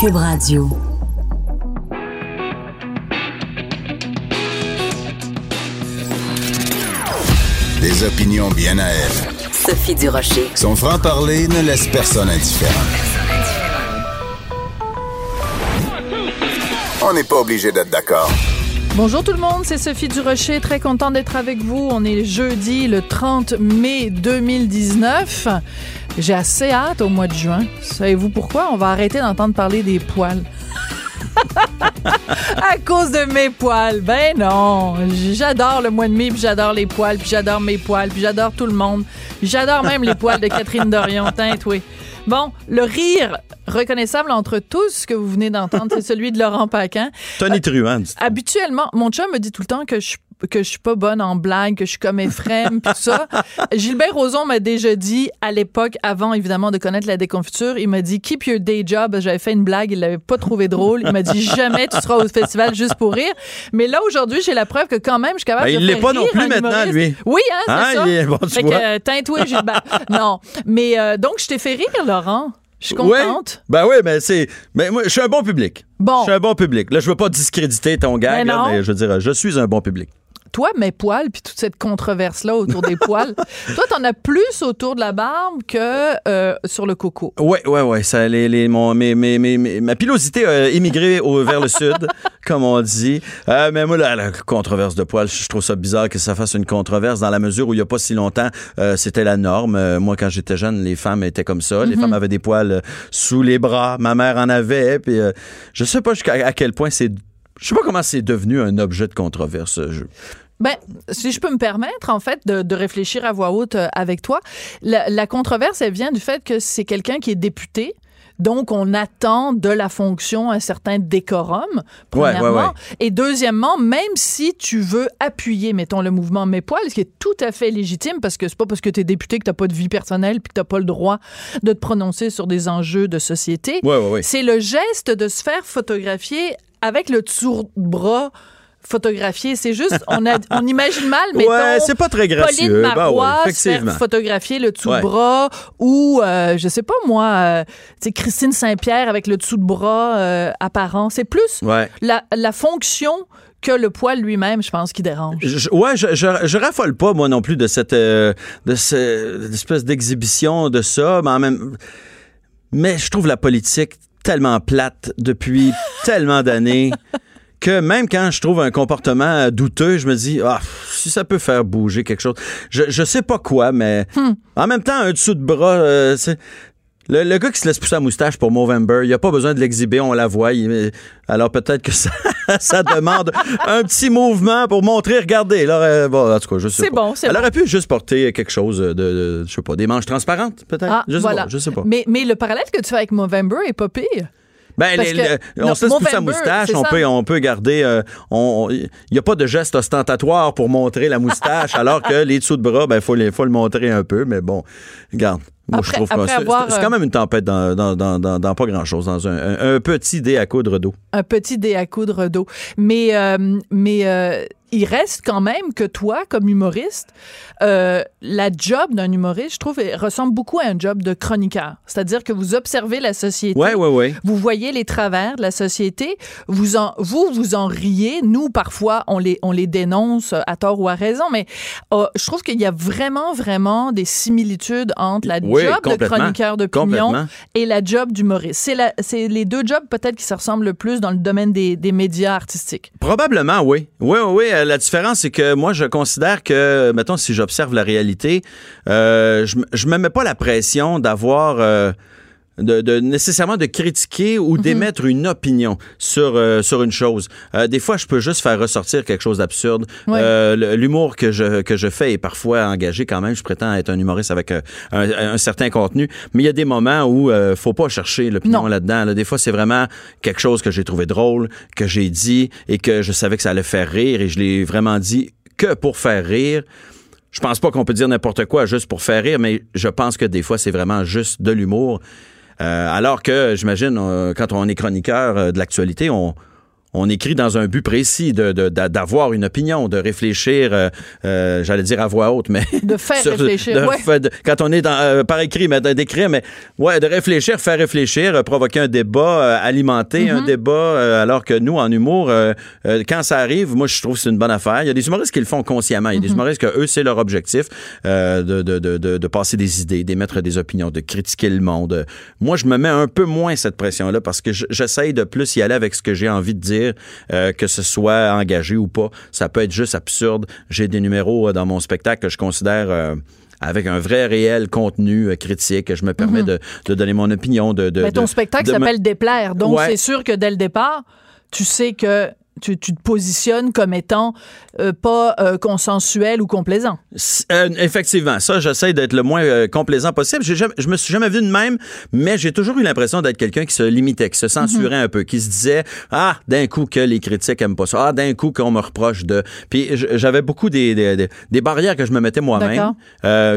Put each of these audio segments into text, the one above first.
Cube Radio. Des opinions bien à elle. Sophie Durocher. Son franc-parler ne laisse personne indifférent. On n'est pas obligé d'être d'accord. Bonjour tout le monde, c'est Sophie Durocher, très content d'être avec vous. On est jeudi le 30 mai 2019. J'ai assez hâte au mois de juin. Savez-vous pourquoi? On va arrêter d'entendre parler des poils. à cause de mes poils. Ben non, j'adore le mois de mai, puis j'adore les poils, puis j'adore mes poils, puis j'adore tout le monde. J'adore même les poils de Catherine Dorion, teinte, oui. Bon, le rire reconnaissable entre tous que vous venez d'entendre, c'est celui de Laurent Paquin. Tony Truant. Habituellement, mon chum me dit tout le temps que je que je suis pas bonne en blague, que je suis comme Ephraim, puis tout ça. Gilbert Rozon m'a déjà dit, à l'époque, avant évidemment de connaître la déconfiture, il m'a dit Keep your day job. J'avais fait une blague, il l'avait pas trouvé drôle. Il m'a dit Jamais tu seras au festival juste pour rire. Mais là, aujourd'hui, j'ai la preuve que quand même, je suis capable Ben, de il l'est pas non plus maintenant, lui. Oui, hein, c'est Ah, ça. il est- bon, tu fait vois. que, euh, teinte-toi, Gilbert. non. Mais euh, donc, je t'ai fait rire, Laurent. Je suis Oui. contente. Ben oui, mais c'est. Mais moi, je suis un bon public. Bon. Je suis un bon public. Là, je veux pas discréditer ton gag, Mais là, mais je veux dire, je suis un bon public. Toi, mes poils, puis toute cette controverse-là autour des poils, toi, t'en as plus autour de la barbe que euh, sur le coco. Ouais, ouais, ouais. Ça, les, les, mon, mes, mes, mes- ma pilosité a émigré au, vers le sud, comme on dit. Euh, mais moi, la, la controverse de poils, je trouve ça bizarre que ça fasse une controverse dans la mesure où il n'y a pas si longtemps, euh, c'était la norme. Moi, quand j'étais jeune, les femmes étaient comme ça. Les femmes avaient des poils sous les bras. Ma mère en avait. Puis, je sais pas jusqu'à à quel point c'est. Je sais pas comment c'est devenu un objet de controverse. Ben, si je peux me permettre, en fait, de, de réfléchir à voix haute euh, avec toi, la, la controverse, elle vient du fait que c'est quelqu'un qui est député. Donc, on attend de la fonction un certain décorum, premièrement. ouais, ouais. Et deuxièmement, même si tu veux appuyer, mettons, le mouvement Mes poils, ce qui est tout à fait légitime, parce que c'est pas parce que tu es député que tu pas de vie personnelle puis que tu pas le droit de te prononcer sur des enjeux de société. Ouais, ouais, ouais. C'est le geste de se faire photographier avec le dessous de bras photographié. C'est juste, on, a, on imagine mal, mais Ouais, c'est pas très gracieux. Pauline Ben ouais, Marois se faire photographier le dessous Ouais. de bras ou, euh, je sais pas moi, euh, Christine Saint-Pierre avec le dessous de bras euh, apparent. C'est plus la, la fonction que le poil lui-même, je pense, qui dérange. Je- ouais, je, je, je raffole pas, moi non plus, de cette euh, de cette espèce d'exhibition de ça, mais en même. Mais je trouve la politique tellement plate depuis tellement d'années que même quand je trouve un comportement euh, douteux, je me dis, ah, si ça peut faire bouger quelque chose. Je, je sais pas quoi, mais en même temps, un dessous de bras, euh. Le, le gars qui se laisse pousser la moustache pour Movember, il a pas besoin de l'exhiber, on la voit. il- alors peut-être que ça, ça demande un petit mouvement pour montrer, regardez. Là, euh, bon, en tout cas, je sais C'est bon, c'est Elle bon. aurait pu juste porter quelque chose de, de- je sais pas, des manches transparentes, peut-être? Ah, je sais voilà. pas, je sais pas. Mais, mais le parallèle que tu fais avec Movember est pas pire. Ben, les- que- on se laisse pousser la moustache, on ça. peut, on peut garder. euh, Il n'y a pas de geste ostentatoire pour montrer la moustache, alors que les dessous de bras, ben, faut, les, faut le montrer un peu, mais bon, regarde. Moi, je Après- trouve que après c'est- avoir, c'est c'est quand même une tempête dans, dans, dans, dans- dans pas grand-chose, dans un, un- un petit dé à coudre d'eau. un petit dé à coudre d'eau. Mais, euh, mais euh, il reste quand même que toi, comme humoriste, euh, la job d'un humoriste, je trouve, ressemble beaucoup à un job de chroniqueur. C'est-à-dire que vous observez la société. Ouais, ouais, ouais. Vous voyez les travers de la société, vous en, vous, vous en riez. Nous, parfois, on les, on les dénonce à tort ou à raison, mais euh, je trouve qu'il y a vraiment, vraiment des similitudes entre la Oui, job de chroniqueur d'opinion et la job d'humoriste. C'est les deux jobs peut-être qui se ressemblent le plus dans le domaine des, des médias artistiques. Probablement, oui. Oui, oui, oui. Euh, La différence, c'est que moi, je considère que, mettons, si j'observe la réalité, euh, je, je me mets pas la pression d'avoir. euh, de, de- nécessairement de critiquer ou Mhm. d'émettre une opinion sur euh, sur une chose. Euh, des fois, je peux juste faire ressortir quelque chose d'absurde. Ouais. Euh, L'humour que je que je fais est parfois engagé quand même. Je prétends être un humoriste avec euh, un, un certain contenu, mais il y a des moments où euh, faut pas chercher l'opinion là-dedans. là. Des fois, c'est vraiment quelque chose que j'ai trouvé drôle, que j'ai dit et que je savais que ça allait faire rire et je l'ai vraiment dit que pour faire rire. Je pense pas qu'on peut dire n'importe quoi juste pour faire rire, mais je pense que des fois, c'est vraiment juste de l'humour. Euh, alors que, j'imagine, euh, quand on est chroniqueur euh, de l'actualité, on, On écrit dans un but précis de, de- d'a- d'avoir une opinion, de réfléchir, euh, euh, j'allais dire à voix haute, mais... De faire sur- réfléchir, de- ouais. fait de- quand on est dans, euh, par écrit, mais d'écrire, mais ouais, de réfléchir, faire réfléchir, provoquer un débat, alimenter Mm-hmm. un débat, euh, alors que nous, en humour, quand ça arrive, moi, je trouve que c'est une bonne affaire. Il y a des humoristes qui le font consciemment. Il y a des Mm-hmm. humoristes que eux, c'est leur objectif de, de, de, de, de passer des idées, d'émettre des opinions, de critiquer le monde. Moi, je me mets un peu moins cette pression-là parce que j'essaye de plus y aller avec ce que j'ai envie de dire, euh, que ce soit engagé ou pas. Ça peut être juste absurde. J'ai des numéros euh, dans mon spectacle que je considère... euh, avec un vrai réel contenu critique, je me permets de, de donner mon opinion. De, de, Mais ton de- spectacle s'appelle Déplaire. Donc, Ouais. c'est sûr que dès le départ, tu sais que tu, tu te positionnes comme étant euh, pas euh, consensuel ou complaisant? Euh, effectivement, ça, j'essaie d'être le moins complaisant possible. Jamais- je me suis jamais vu de même, mais j'ai toujours eu l'impression d'être quelqu'un qui se limitait, qui se censurait Mhm. un peu, qui se disait ah d'un coup que les critiques aiment pas ça, ah d'un coup qu'on me reproche de. Puis j'avais beaucoup des, des, barrières que je me mettais moi-même.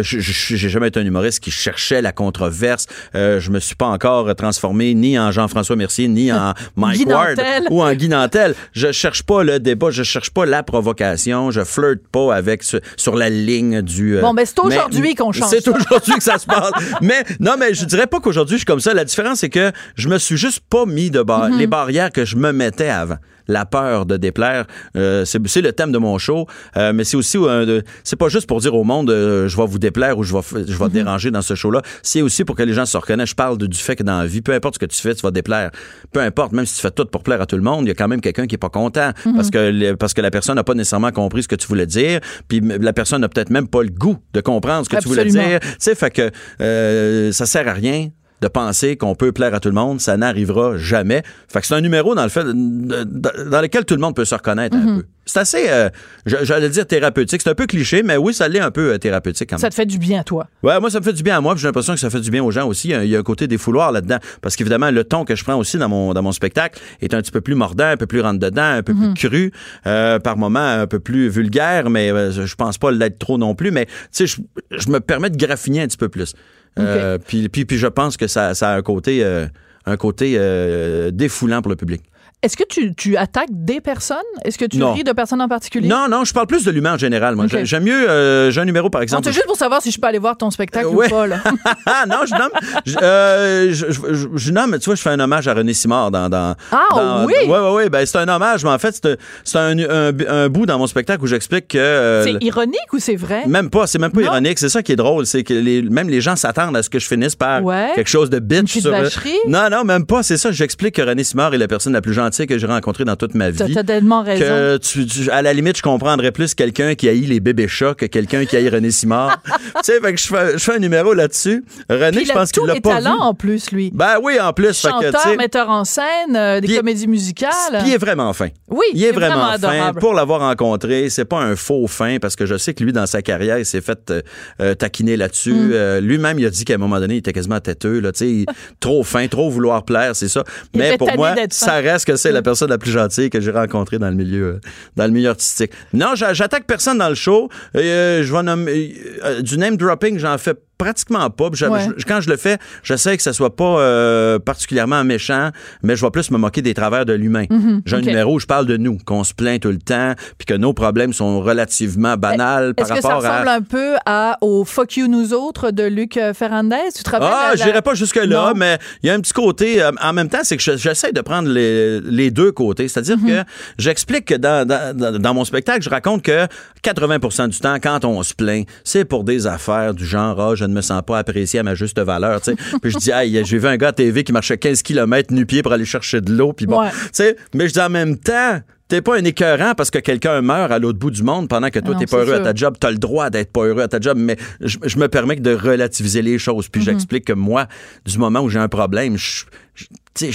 J'ai jamais été un humoriste qui cherchait la controverse. Je me suis pas encore transformé ni en Jean-François Mercier ni en Mike Ward ou en Guy Nantel. Je cherche pas le débat, je cherche pas la provocation, je flirte pas avec ce- sur la ligne du. euh, Bon, ben, c'est mais- aujourd'hui qu'on change C'est aujourd'hui que ça se passe. mais non, mais je dirais pas qu'aujourd'hui je suis comme ça. La différence c'est que je me suis juste pas mis de bar- Mm-hmm. les barrières que je me mettais avant. La peur de déplaire, euh, c'est le thème de mon show, euh, mais c'est aussi euh, c'est pas juste pour dire au monde je vais vous déplaire ou je vais je vais Mm-hmm. déranger dans ce show-là. C'est aussi pour que les gens se reconnaissent. Je parle de- du fait que dans la vie, peu importe ce que tu fais, tu vas déplaire. Peu importe, même si tu fais tout pour plaire à tout le monde, il y a quand même quelqu'un qui est pas content Mm-hmm. parce que le- parce que la personne n'a pas nécessairement compris ce que tu voulais dire, puis la personne n'a peut-être même pas le goût de comprendre ce que tu voulais dire. Tu sais, fait que ça sert à rien de penser qu'on peut plaire à tout le monde, ça n'arrivera jamais. Fait que c'est un numéro dans le fait dans lequel tout le monde peut se reconnaître un peu. C'est assez, euh, j'allais dire thérapeutique. C'est un peu cliché, mais oui, ça l'est un peu euh, thérapeutique quand même. Ça te fait du bien, toi? Ouais, moi, ça me fait du bien à moi, j'ai l'impression que ça fait du bien aux gens aussi. Il y a- il y a un côté des fouloirs là-dedans. Parce qu'évidemment, le ton que je prends aussi dans mon, dans mon spectacle est un petit peu plus mordant, un peu plus rentre-dedans, un peu plus cru, euh, par moments un peu plus vulgaire, mais euh, je pense pas l'être trop non plus. Mais, tu sais, je, je me permets de graffiner un petit peu plus. Euh, puis, puis, puis je pense que ça, ça a un côté, euh, un côté euh, défoulant pour le public. Est-ce que tu, tu attaques des personnes? Est-ce que tu Non. ris de personnes en particulier? Non, non, je parle plus de l'humain en général. Moi, j'aime mieux. euh, j'ai un numéro, par exemple. c'est juste pour savoir si je peux aller voir ton spectacle Euh, ouais. ou pas. Là. Ah non, je nomme. Je, euh, je, je- je- je nomme, tu vois, je fais un hommage à René Simard dans. dans Ah, dans- oui? Oui, oui, oui. Ben, c'est un hommage, mais en fait, c'est un, un, un bout dans mon spectacle où j'explique que. c'est ironique ou c'est vrai? même pas, c'est même pas Non? ironique. C'est ça qui est drôle, c'est que les, même les gens s'attendent à ce que je finisse par Ouais. quelque chose de bitch. petite sur-? Non, non, même pas. C'est ça. J'explique que René Simard est la personne la plus gentille que j'ai rencontrée dans toute ma vie. t'as tellement raison. Que tu, tu- à la limite, je comprendrais plus quelqu'un qui haït les bébés chats que quelqu'un qui haït René Simard. tu sais, fait que je fais, je fais un numéro là-dessus. René, Puis je pense qu'il l'a pas talents vu. en plus, lui. Ben oui, en plus. fait que, Chanteur, sais, metteur en scène, euh, des Puis- comédies musicales. puis il est vraiment fin. Oui, il est vraiment, fin. adorable. Pour l'avoir rencontré, c'est pas un faux fin parce que je sais que lui, dans sa carrière, il s'est fait euh, euh, taquiner là-dessus. Mm. Euh, Lui-même, il a dit qu'à un moment donné, il était quasiment têteux. Là, tu sais, il- trop fin, trop vouloir plaire, c'est ça. Il Mais pour moi, fin. ça reste que c'est la personne la plus gentille que j'ai rencontrée dans le milieu, euh, dans le milieu artistique. Non, j'a- j'attaque personne dans le show. Euh, je vais nommer euh, du name dropping, j'en fais pratiquement pas. Ouais. je- quand je le fais, j'essaie que ça soit pas euh, particulièrement méchant, mais je vais plus me moquer des travers de l'humain. J'ai un ok. numéro où je parle de nous, qu'on se plaint tout le temps, puis que nos problèmes sont relativement banals par Est-ce que ça rapport ressemble à... un peu à, au Fuck You Nous Autres de Luc euh, Fernandez? Tu te rappelles? Ah, la- je dirais pas jusque-là, mais il y a un petit côté. euh, en même temps, c'est que je- j'essaie de prendre les, les deux côtés. C'est-à-dire Mhm. que j'explique que dans, dans, dans- dans mon spectacle, je raconte que 80% du temps, quand on se plaint, c'est pour des affaires du genre, ah, je ne me sens pas apprécié à ma juste valeur. tu sais. puis je dis, aïe, j'ai vu un gars à TV qui marchait 15 km nu-pied pour aller chercher de l'eau. Puis bon, Ouais. mais je dis en même temps. T'es pas un écœurant parce que quelqu'un meurt à l'autre bout du monde pendant que toi, Non, t'es pas heureux à ta job. T'as le droit d'être pas heureux à ta job, mais je, je me permets de relativiser les choses. Puis j'explique que moi, du moment où j'ai un problème, je, je-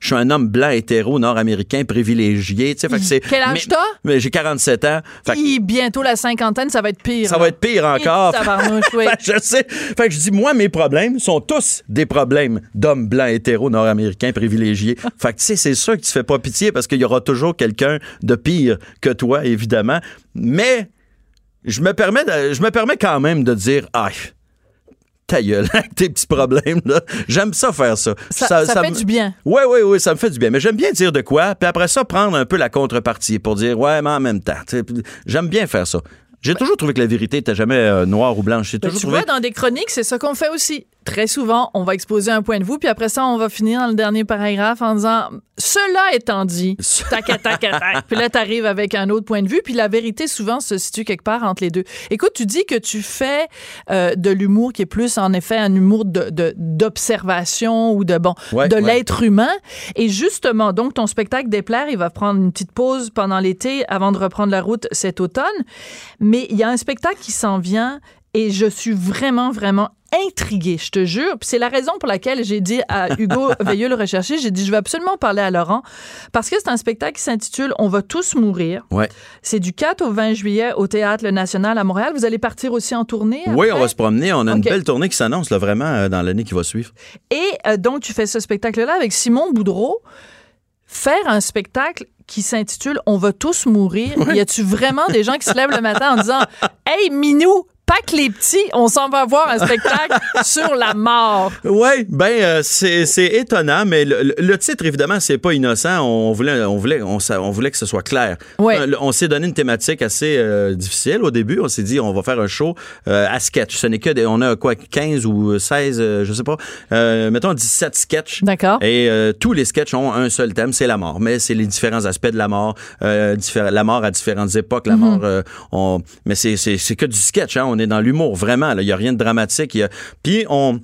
suis un homme blanc, hétéro, nord-américain, privilégié. fait que c'est- Quel âge mais- t'as? mais J'ai 47 ans. Fait que bientôt la cinquantaine, ça va être pire. ça va être pire encore. Oui. Fait je sais. Fait que je dis, moi, mes problèmes sont tous des problèmes d'hommes blancs, hétéros, nord-américains, privilégiés. fait que, tu sais, c'est sûr que tu fais pas pitié parce qu'il y aura toujours quelqu'un de pire que toi, évidemment. Mais je me permets, de- je me permets quand même de dire, ah, ta gueule avec tes petits problèmes. là. J'aime ça faire ça. Ça, ça fait me- du bien. Oui, oui, oui, ça me fait du bien. Mais j'aime bien dire de quoi, puis après ça, prendre un peu la contrepartie pour dire, ouais, mais en même temps. J'aime bien faire ça. J'ai toujours trouvé que la vérité n'était jamais euh, noire ou blanche. J'ai Ben, toujours tu trouvé. vois, dans des chroniques, c'est ça qu'on fait aussi. Très souvent, on va exposer un point de vue, puis après ça, on va finir dans le dernier paragraphe en disant Cela étant dit, tac, tac, tac, tac. Puis là, tu arrives avec un autre point de vue, puis la vérité, souvent, se situe quelque part entre les deux. Écoute, tu dis que tu fais euh, de l'humour qui est plus, en effet, un humour de- de- d'observation ou de, bon, Ouais, de ouais. l'être humain. Et justement, donc, ton spectacle déplaire, il va prendre une petite pause pendant l'été avant de reprendre la route cet automne. Mais il y a un spectacle qui s'en vient et je suis vraiment, vraiment intriguée, je te jure. Puis c'est la raison pour laquelle j'ai dit à Hugo Veilleux le rechercher, j'ai dit je vais absolument parler à Laurent parce que c'est un spectacle qui s'intitule On va tous mourir. Ouais. C'est du 4 au 20 juillet au Théâtre Le National à Montréal. Vous allez partir aussi en tournée? Oui, on va se promener. On a une belle tournée qui s'annonce là, vraiment euh, dans l'année qui va suivre. Et euh, donc, tu fais ce spectacle-là avec Simon Boudreau. Faire un spectacle qui s'intitule On va tous mourir. Y a-tu vraiment des gens qui se lèvent le matin en disant Hey, Minou, pas que les petits, on s'en va voir un spectacle sur la mort. Oui, ben euh, c'est étonnant, mais le, titre évidemment c'est pas innocent. On voulait on voulait on, on voulait que ce soit clair. Ouais. Euh, On s'est donné une thématique assez euh, difficile au début. On s'est dit on va faire un show euh, à sketch. Ce n'est que des, on a quoi 15 ou 16 euh, je sais pas. Mettons 17 sketchs. D'accord. Et tous les sketchs ont un seul thème, c'est la mort. Mais c'est les différents aspects de la mort, la mort à différentes époques, la Mhm. mort. on, mais c'est que du sketch. Hein. On est dans l'humour vraiment. Il y a rien de dramatique. il y a- Puis on,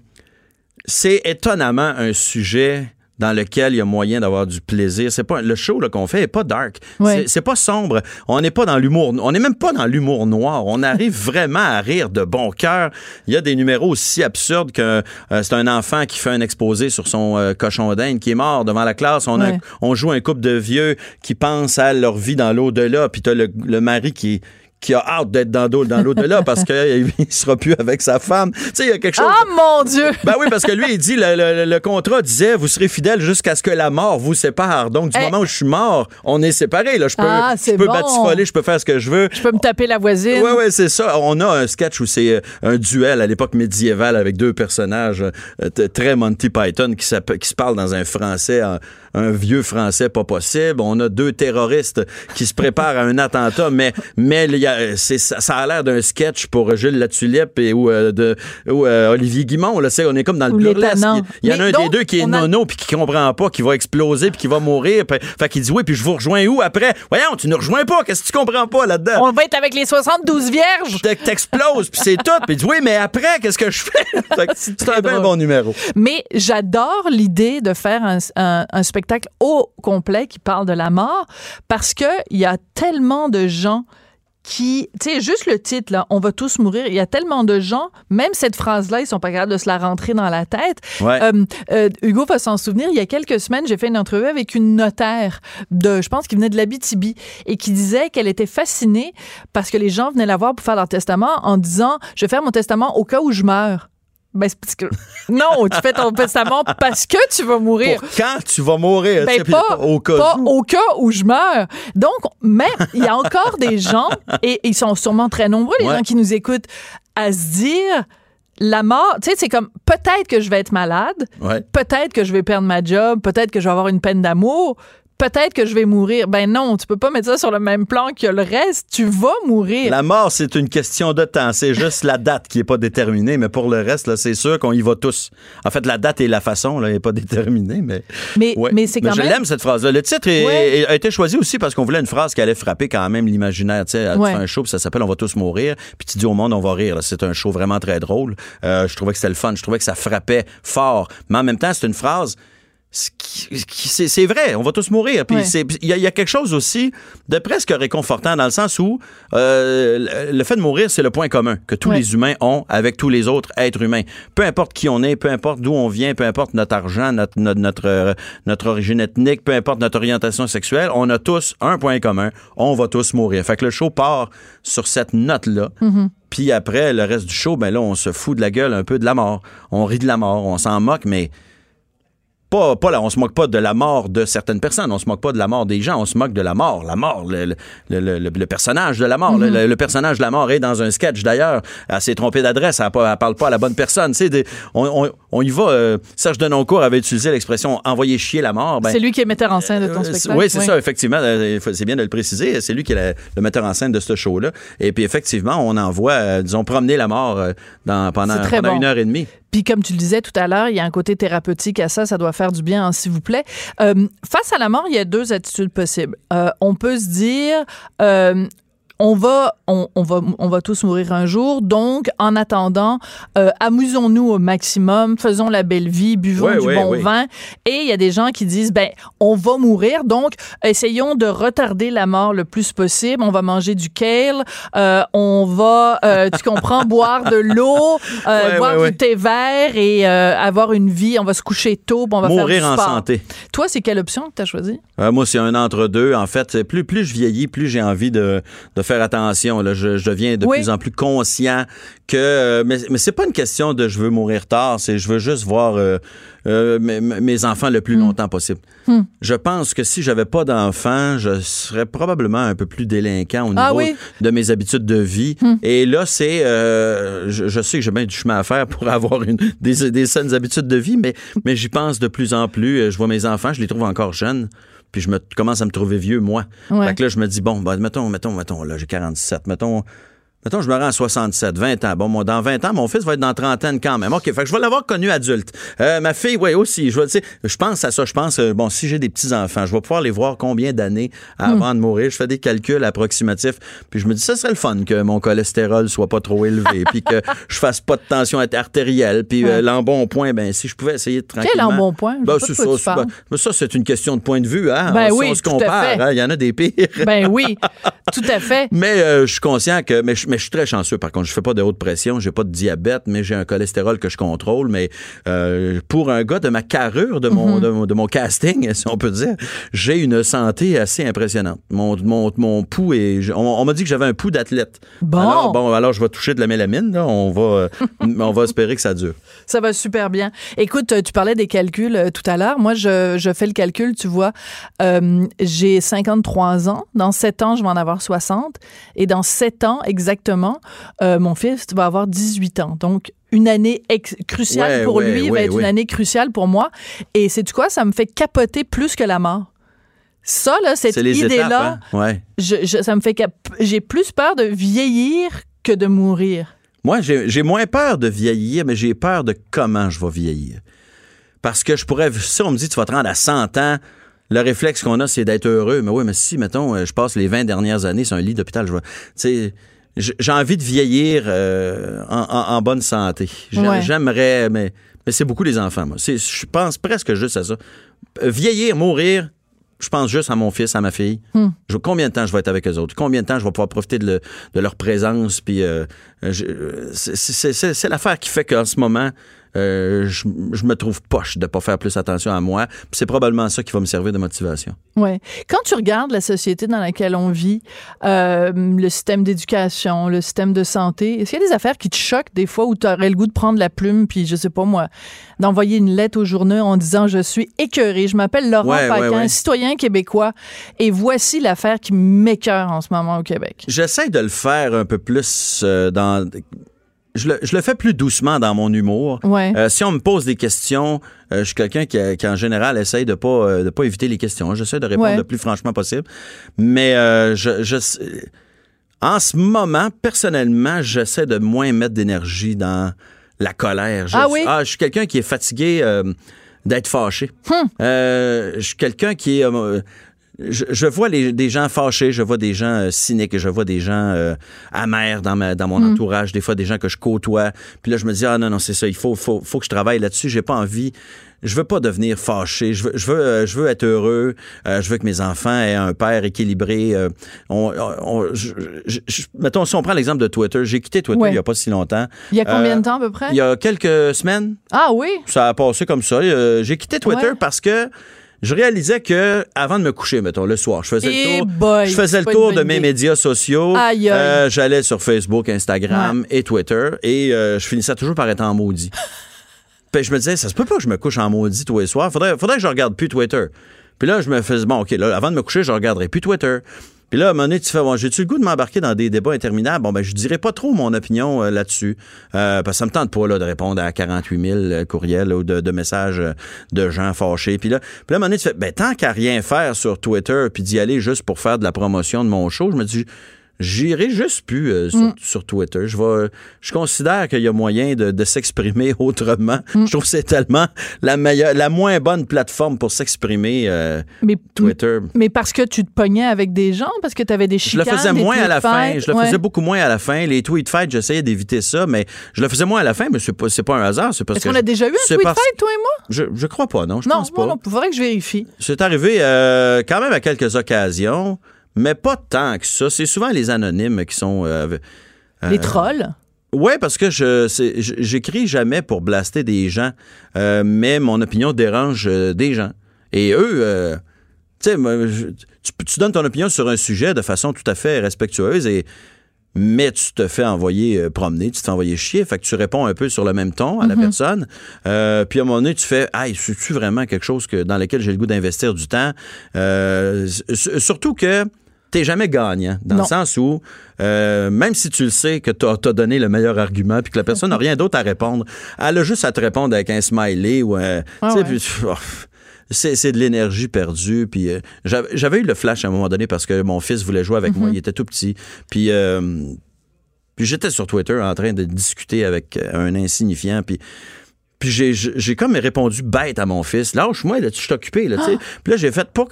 c'est étonnamment un sujet dans lequel il y a moyen d'avoir du plaisir. C'est pas le show qu'on fait est pas dark. Ouais. C'est- pas sombre. On n'est pas dans l'humour. On n'est même pas dans l'humour noir. On arrive vraiment à rire de bon cœur. Il y a des numéros aussi absurdes que euh, c'est un enfant qui fait un exposé sur son euh, cochon d'Inde qui est mort devant la classe. On, a- on joue un couple de vieux qui pensent à leur vie dans l'au-delà. Puis t'as le, le mari qui qui a hâte d'être dans, dans l'au-delà parce qu'il sera plus avec sa femme. Tu sais, il y a quelque chose. Ah, mon Dieu! Ben oui, parce que lui, il dit, le, le- le contrat disait, vous serez fidèle jusqu'à ce que la mort vous sépare. Donc, du Hey. moment où je suis mort, on est séparés. Là. Je peux, Ah, je peux bon. batifoler, je peux faire ce que je veux. Je peux me taper la voisine. Oui, oui, c'est ça. On a un sketch où c'est euh, un duel à l'époque médiévale avec deux personnages euh, très Monty Python qui, qui se parlent dans un français, un, un vieux français pas possible. On a deux terroristes qui se préparent à un attentat, mais, mais il y a- c'est- ça, ça a l'air d'un sketch pour Gilles Latulippe et, ou, euh, de, ou euh, Olivier Guimont. Là, c'est- on est comme dans le burlesque. Il y en a un donc, des deux qui est a- nono puis qui comprend pas, qui va exploser puis qui va mourir. Puis- Fait qu'il dit oui, puis je vous rejoins où après? Voyons, tu ne rejoins pas. Qu'est-ce que tu comprends pas là-dedans? On va être avec les 72 vierges. T'ex- T'exploses, puis c'est tout. Puis il dit, oui, mais après, qu'est-ce que je fais? C'est un bien bon numéro. Mais j'adore l'idée de faire un, un- un spectacle au complet qui parle de la mort parce que il y a tellement de gens qui, tu sais, juste le titre, là, on va tous mourir. Il y a tellement de gens, même cette phrase-là, ils sont pas capables de se la rentrer dans la tête. Ouais. Euh, euh, Hugo va s'en souvenir. Il y a quelques semaines, j'ai fait une entrevue avec une notaire de, je pense, qui venait de l'Abitibi et qui disait qu'elle était fascinée parce que les gens venaient la voir pour faire leur testament en disant, je vais faire mon testament au cas où je meurs. Ben, c'est parce que, non, tu fais ton testament parce que tu vas mourir. Pour quand tu vas mourir? tu sais, Ben, pas, au cas pas où. au cas où je meurs. Donc, même, il y a encore des gens, et ils sont sûrement très nombreux, les Ouais. gens qui nous écoutent, à se dire, la mort, tu sais, c'est comme, peut-être que je vais être malade, Ouais. peut-être que je vais perdre ma job, peut-être que je vais avoir une peine d'amour, peut-être que je vais mourir. Ben non, tu peux pas mettre ça sur le même plan que le reste. Tu vas mourir. La mort, c'est une question de temps. C'est juste la date qui est pas déterminée, mais pour le reste, c'est sûr qu'on y va tous. En fait, la date et la façon, là, n'est pas déterminée, mais. Mais, Ouais. mais c'est quand je même. l'aime, cette phrase-là. Le titre est- Ouais. est- a été choisi aussi parce qu'on voulait une phrase qui allait frapper quand même l'imaginaire. Tu sais, tu Ouais. fais un show, puis ça s'appelle On va tous mourir, puis tu dis au monde On va rire. C'est un show vraiment très drôle. Euh, je trouvais que c'était le fun. Je trouvais que ça frappait fort. Mais en même temps, c'est une phrase. C'est vrai, on va tous mourir. Puis il y, a- il y a quelque chose aussi de presque réconfortant dans le sens où euh, le- fait de mourir, c'est le point commun que tous les humains ont avec tous les autres êtres humains. Peu importe qui on est, peu importe d'où on vient, peu importe notre argent, notre, notre, notre, euh, notre origine ethnique, peu importe notre orientation sexuelle, on a tous un point commun. On va tous mourir. Fait que le show part sur cette note-là. Puis après, le reste du show, ben là, on se fout de la gueule un peu de la mort. On rit de la mort, on s'en moque, mais pas, pas là, on se moque pas de la mort de certaines personnes, on se moque pas de la mort des gens, on se moque de la mort, la mort, le, le, le, le- le personnage de la mort. Mhm. le, le personnage de la mort est dans un sketch d'ailleurs. Elle s'est trompée d'adresse, elle, elle parle pas à la bonne personne. Des- on, on, on y va. euh, Serge Denoncourt avait utilisé l'expression envoyer chier la mort. Ben, c'est lui qui est metteur en scène de ton euh, spectacle. Oui, c'est ça, effectivement. Euh, C'est bien de le préciser. C'est lui qui est la- le metteur en scène de ce show-là. Et puis, effectivement, on envoie, disons, promener la mort dans, pendant, bon. une heure et demie. Puis comme tu le disais tout à l'heure, il y a un côté thérapeutique à ça, ça doit faire du bien, hein, s'il vous plaît. Euh, face à la mort, il y a deux attitudes possibles. Euh, on peut se dire, euh, on va, on, on va, on va tous mourir un jour, donc en attendant, euh, amusons-nous au maximum, faisons la belle vie, buvons Ouais, du ouais, bon ouais. vin. Et il y a des gens qui disent, ben, on va mourir, donc essayons de retarder la mort le plus possible. On va manger du kale, euh, on va, euh, tu comprends, boire de l'eau, boire du thé vert et avoir une vie. On va se coucher tôt, on va Mourir faire en du sport. santé. Toi, c'est quelle option que tu as choisi? Euh, moi, c'est un entre-deux. En fait, plus, plus je vieillis, plus j'ai envie de, de faire attention. Là. Je, je deviens de Oui. plus en plus conscient que... euh, mais mais c'est pas une question de je veux mourir tard, c'est je veux juste voir euh, euh, mes, mes enfants le Hmm. plus longtemps possible. Je pense que si j'avais pas d'enfants, je serais probablement un peu plus délinquant au niveau Ah oui? de mes habitudes de vie. Et là, c'est... euh, je, je sais que j'ai bien du chemin à faire pour avoir une, des, des saines habitudes de vie, mais, mais j'y pense de plus en plus. Je vois mes enfants, je les trouve encore jeunes. Puis je me commence à me trouver vieux, moi. Ouais. Fait que là, je me dis, bon, ben, mettons, mettons, mettons, là, j'ai 47. Mettons, mettons, je me rends à 67, 20 ans. Bon, moi, dans 20 ans, mon fils va être dans trentaine quand même. OK, fait que je vais l'avoir connu adulte. Euh, ma fille, oui, aussi. Je, vais, je pense à ça. Je pense, euh, bon, si j'ai des petits-enfants, je vais pouvoir les voir combien d'années avant de mourir. Je fais des calculs approximatifs. Puis je me dis, ça serait le fun que mon cholestérol soit pas trop élevé. puis que je fasse pas de tension artérielle. Puis euh, l'embonpoint, ben, si je pouvais essayer de tranquillement... embonpoint? Je Ben, c'est ça. ben, ça, c'est une question de point de vue. Hein? Ben Si oui, on se compare, hein, il y en a des pires. Ben oui, tout à fait. Mais je suis conscient que, mais je, mais je suis très chanceux. Par contre, je fais pas de haute pression, j'ai pas de diabète, mais j'ai un cholestérol que je contrôle. Mais euh, pour un gars de ma carrure, de Mhm. mon, de, mon- de mon casting, si on peut dire, j'ai une santé assez impressionnante. Mon, mon, mon pouls est, on, on m'a dit que j'avais un pouls d'athlète. Bon. Alors, bon, alors je vais toucher de la mélamine. Là. On va, euh, on va espérer que ça dure. Ça va super bien. Écoute, euh, tu parlais des calculs tout à l'heure. Moi, je, je fais le calcul, tu vois. Euh, j'ai 53 ans. Dans 7 ans, je vais en avoir 60. Et dans 7 ans, exactement, euh, mon fils va avoir 18 ans. Donc, une année cruciale Ouais, pour ouais, lui va être une année cruciale pour moi. Et c'est quoi? Ça me fait capoter plus que la mort. Ça, là, cette idée-là. Hein? Ouais. je- je- ça me fait j'ai plus peur de vieillir que de mourir. Moi, j'ai moins peur de vieillir, mais j'ai peur de comment je vais vieillir. Parce que je pourrais, si on me dit tu vas te rendre à 100 ans, le réflexe qu'on a, c'est d'être heureux. Mais oui, mais si, mettons, euh, je passe les 20 dernières années sur un lit d'hôpital, je vais, tu sais, j- j'ai envie de vieillir euh, en, en- en bonne santé. Ouais. J'aimerais, mais, mais c'est beaucoup les enfants, moi. Je pense presque juste à ça. Euh, Vieillir, mourir, je pense juste à mon fils, à ma fille. Je- combien de temps je vais être avec eux autres? Combien de temps je vais pouvoir profiter de, le- de leur présence? Puis euh, c'est l'affaire qui fait qu'en ce moment, euh, je, je me trouve poche de pas faire plus attention à moi. C'est probablement ça qui va me servir de motivation. Ouais. Quand tu regardes la société dans laquelle on vit, euh, le système d'éducation, le système de santé, est-ce qu'il y a des affaires qui te choquent des fois où tu aurais le goût de prendre la plume, puis je sais pas moi, d'envoyer une lettre au journal en disant je suis écœuré, je m'appelle Laurent Ouais, Paquin, ouais, ouais. citoyen québécois, et voici l'affaire qui m'écœure en ce moment au Québec. J'essaie de le faire un peu plus euh, dans. Je le, je le fais plus doucement dans mon humour. Ouais. Euh, si on me pose des questions, euh, je suis quelqu'un qui, qui, en général, essaye de pas, euh, de pas éviter les questions. J'essaie de répondre Ouais. le plus franchement possible. Mais euh, je, je, en ce moment, personnellement, j'essaie de moins mettre d'énergie dans la colère. Je, Ah oui? je suis quelqu'un qui est fatigué d'être fâché. Hum. Je suis quelqu'un qui est... je, je vois les- des gens fâchés, je vois des gens euh, cyniques, je vois des gens euh, amers dans, ma, dans mon Hmm. entourage, des fois des gens que je côtoie. Puis là, je me dis, ah non, non, c'est ça, il faut, faut, faut que je travaille là-dessus. J'ai pas envie. Je veux pas devenir fâché. Je veux, je veux, euh, je veux être heureux. Euh, je veux que mes enfants aient un père équilibré. Euh, on, on- je- je- je- mettons, si on prend l'exemple de Twitter, j'ai quitté Twitter Ouais. il y a pas si longtemps. Il y a combien Euh, de temps à peu près? Il y a quelques semaines. Ah oui? Ça a passé comme ça. J'ai quitté Twitter Ouais. parce que je réalisais que avant de me coucher, mettons, le soir, je faisais Eh le tour, boy, je faisais le tour de mes idée. médias sociaux. Aïe, aïe. Euh, J'allais sur Facebook, Instagram et Twitter et euh, je finissais toujours par être en maudit. Puis je me disais, ça se peut pas que je me couche en maudit tous les soirs. Faudrait, faudrait que je regarde plus Twitter. Puis là, je me faisais, bon, OK, là, avant de me coucher, je regarderai plus Twitter. Puis là, à un moment donné, tu fais, bon, j'ai-tu le goût de m'embarquer dans des débats interminables? Bon, ben, je dirais pas trop mon opinion euh, là-dessus. Euh, parce que ça me tente pas, là, de répondre à 48 000 euh, courriels ou de, messages euh, de gens fâchés. Puis là, puis là, à un tu fais, ben, tant qu'à rien faire sur Twitter, puis d'y aller juste pour faire de la promotion de mon show, je me dis, J'irai juste plus euh, sur, sur Twitter. Je vais, je considère qu'il y a moyen de, de s'exprimer autrement. Je trouve que c'est tellement la meilleure, la moins bonne plateforme pour s'exprimer. euh, Mais, Twitter. mais parce que tu te pognais avec des gens, parce que tu avais des Je le chicanes. faisais moins à la fin. Je le Ouais. faisais beaucoup moins à la fin. Les tweet fights, j'essayais d'éviter ça, mais je le faisais moins à la fin, mais c'est pas, c'est pas un hasard. C'est parce Est-ce qu'on a déjà eu un tweet parce- fight, toi et moi? Je, je crois pas, non. Je Non, pense moi pas. non, faudrait que je vérifie. C'est arrivé euh, quand même à quelques occasions, mais pas tant que ça. C'est souvent les anonymes qui sont. euh, Les euh, trolls? Ouais, parce que je j'écris jamais pour blaster des gens, euh, mais mon opinion dérange des gens. Et eux, tu sais, moi, je- tu, tu donnes ton opinion sur un sujet de façon tout à fait respectueuse et mais tu te fais envoyer promener, tu te fais envoyer chier, fait que tu réponds un peu sur le même ton à la personne. Euh, puis à un moment donné, tu fais, hey, c'est-tu vraiment quelque chose que, dans lequel j'ai le goût d'investir du temps? Euh, surtout que t'es jamais gagnant, dans Non. le sens où, euh, même si tu le sais que t'as as donné le meilleur argument puis que la personne n'a rien d'autre à répondre, elle a juste à te répondre avec un smiley ou un... Ah tu ouais. puis, oh, c'est de l'énergie perdue. Puis euh, j'avais eu le flash à un moment donné parce que mon fils voulait jouer avec moi. Il était tout petit. Puis, euh, puis j'étais sur Twitter en train de discuter avec euh, un insignifiant. Puis puis j'ai- comme répondu bête à mon fils. Lâche-moi, là, tu suis occupé. Là, tu sais. Puis là, j'ai fait pour,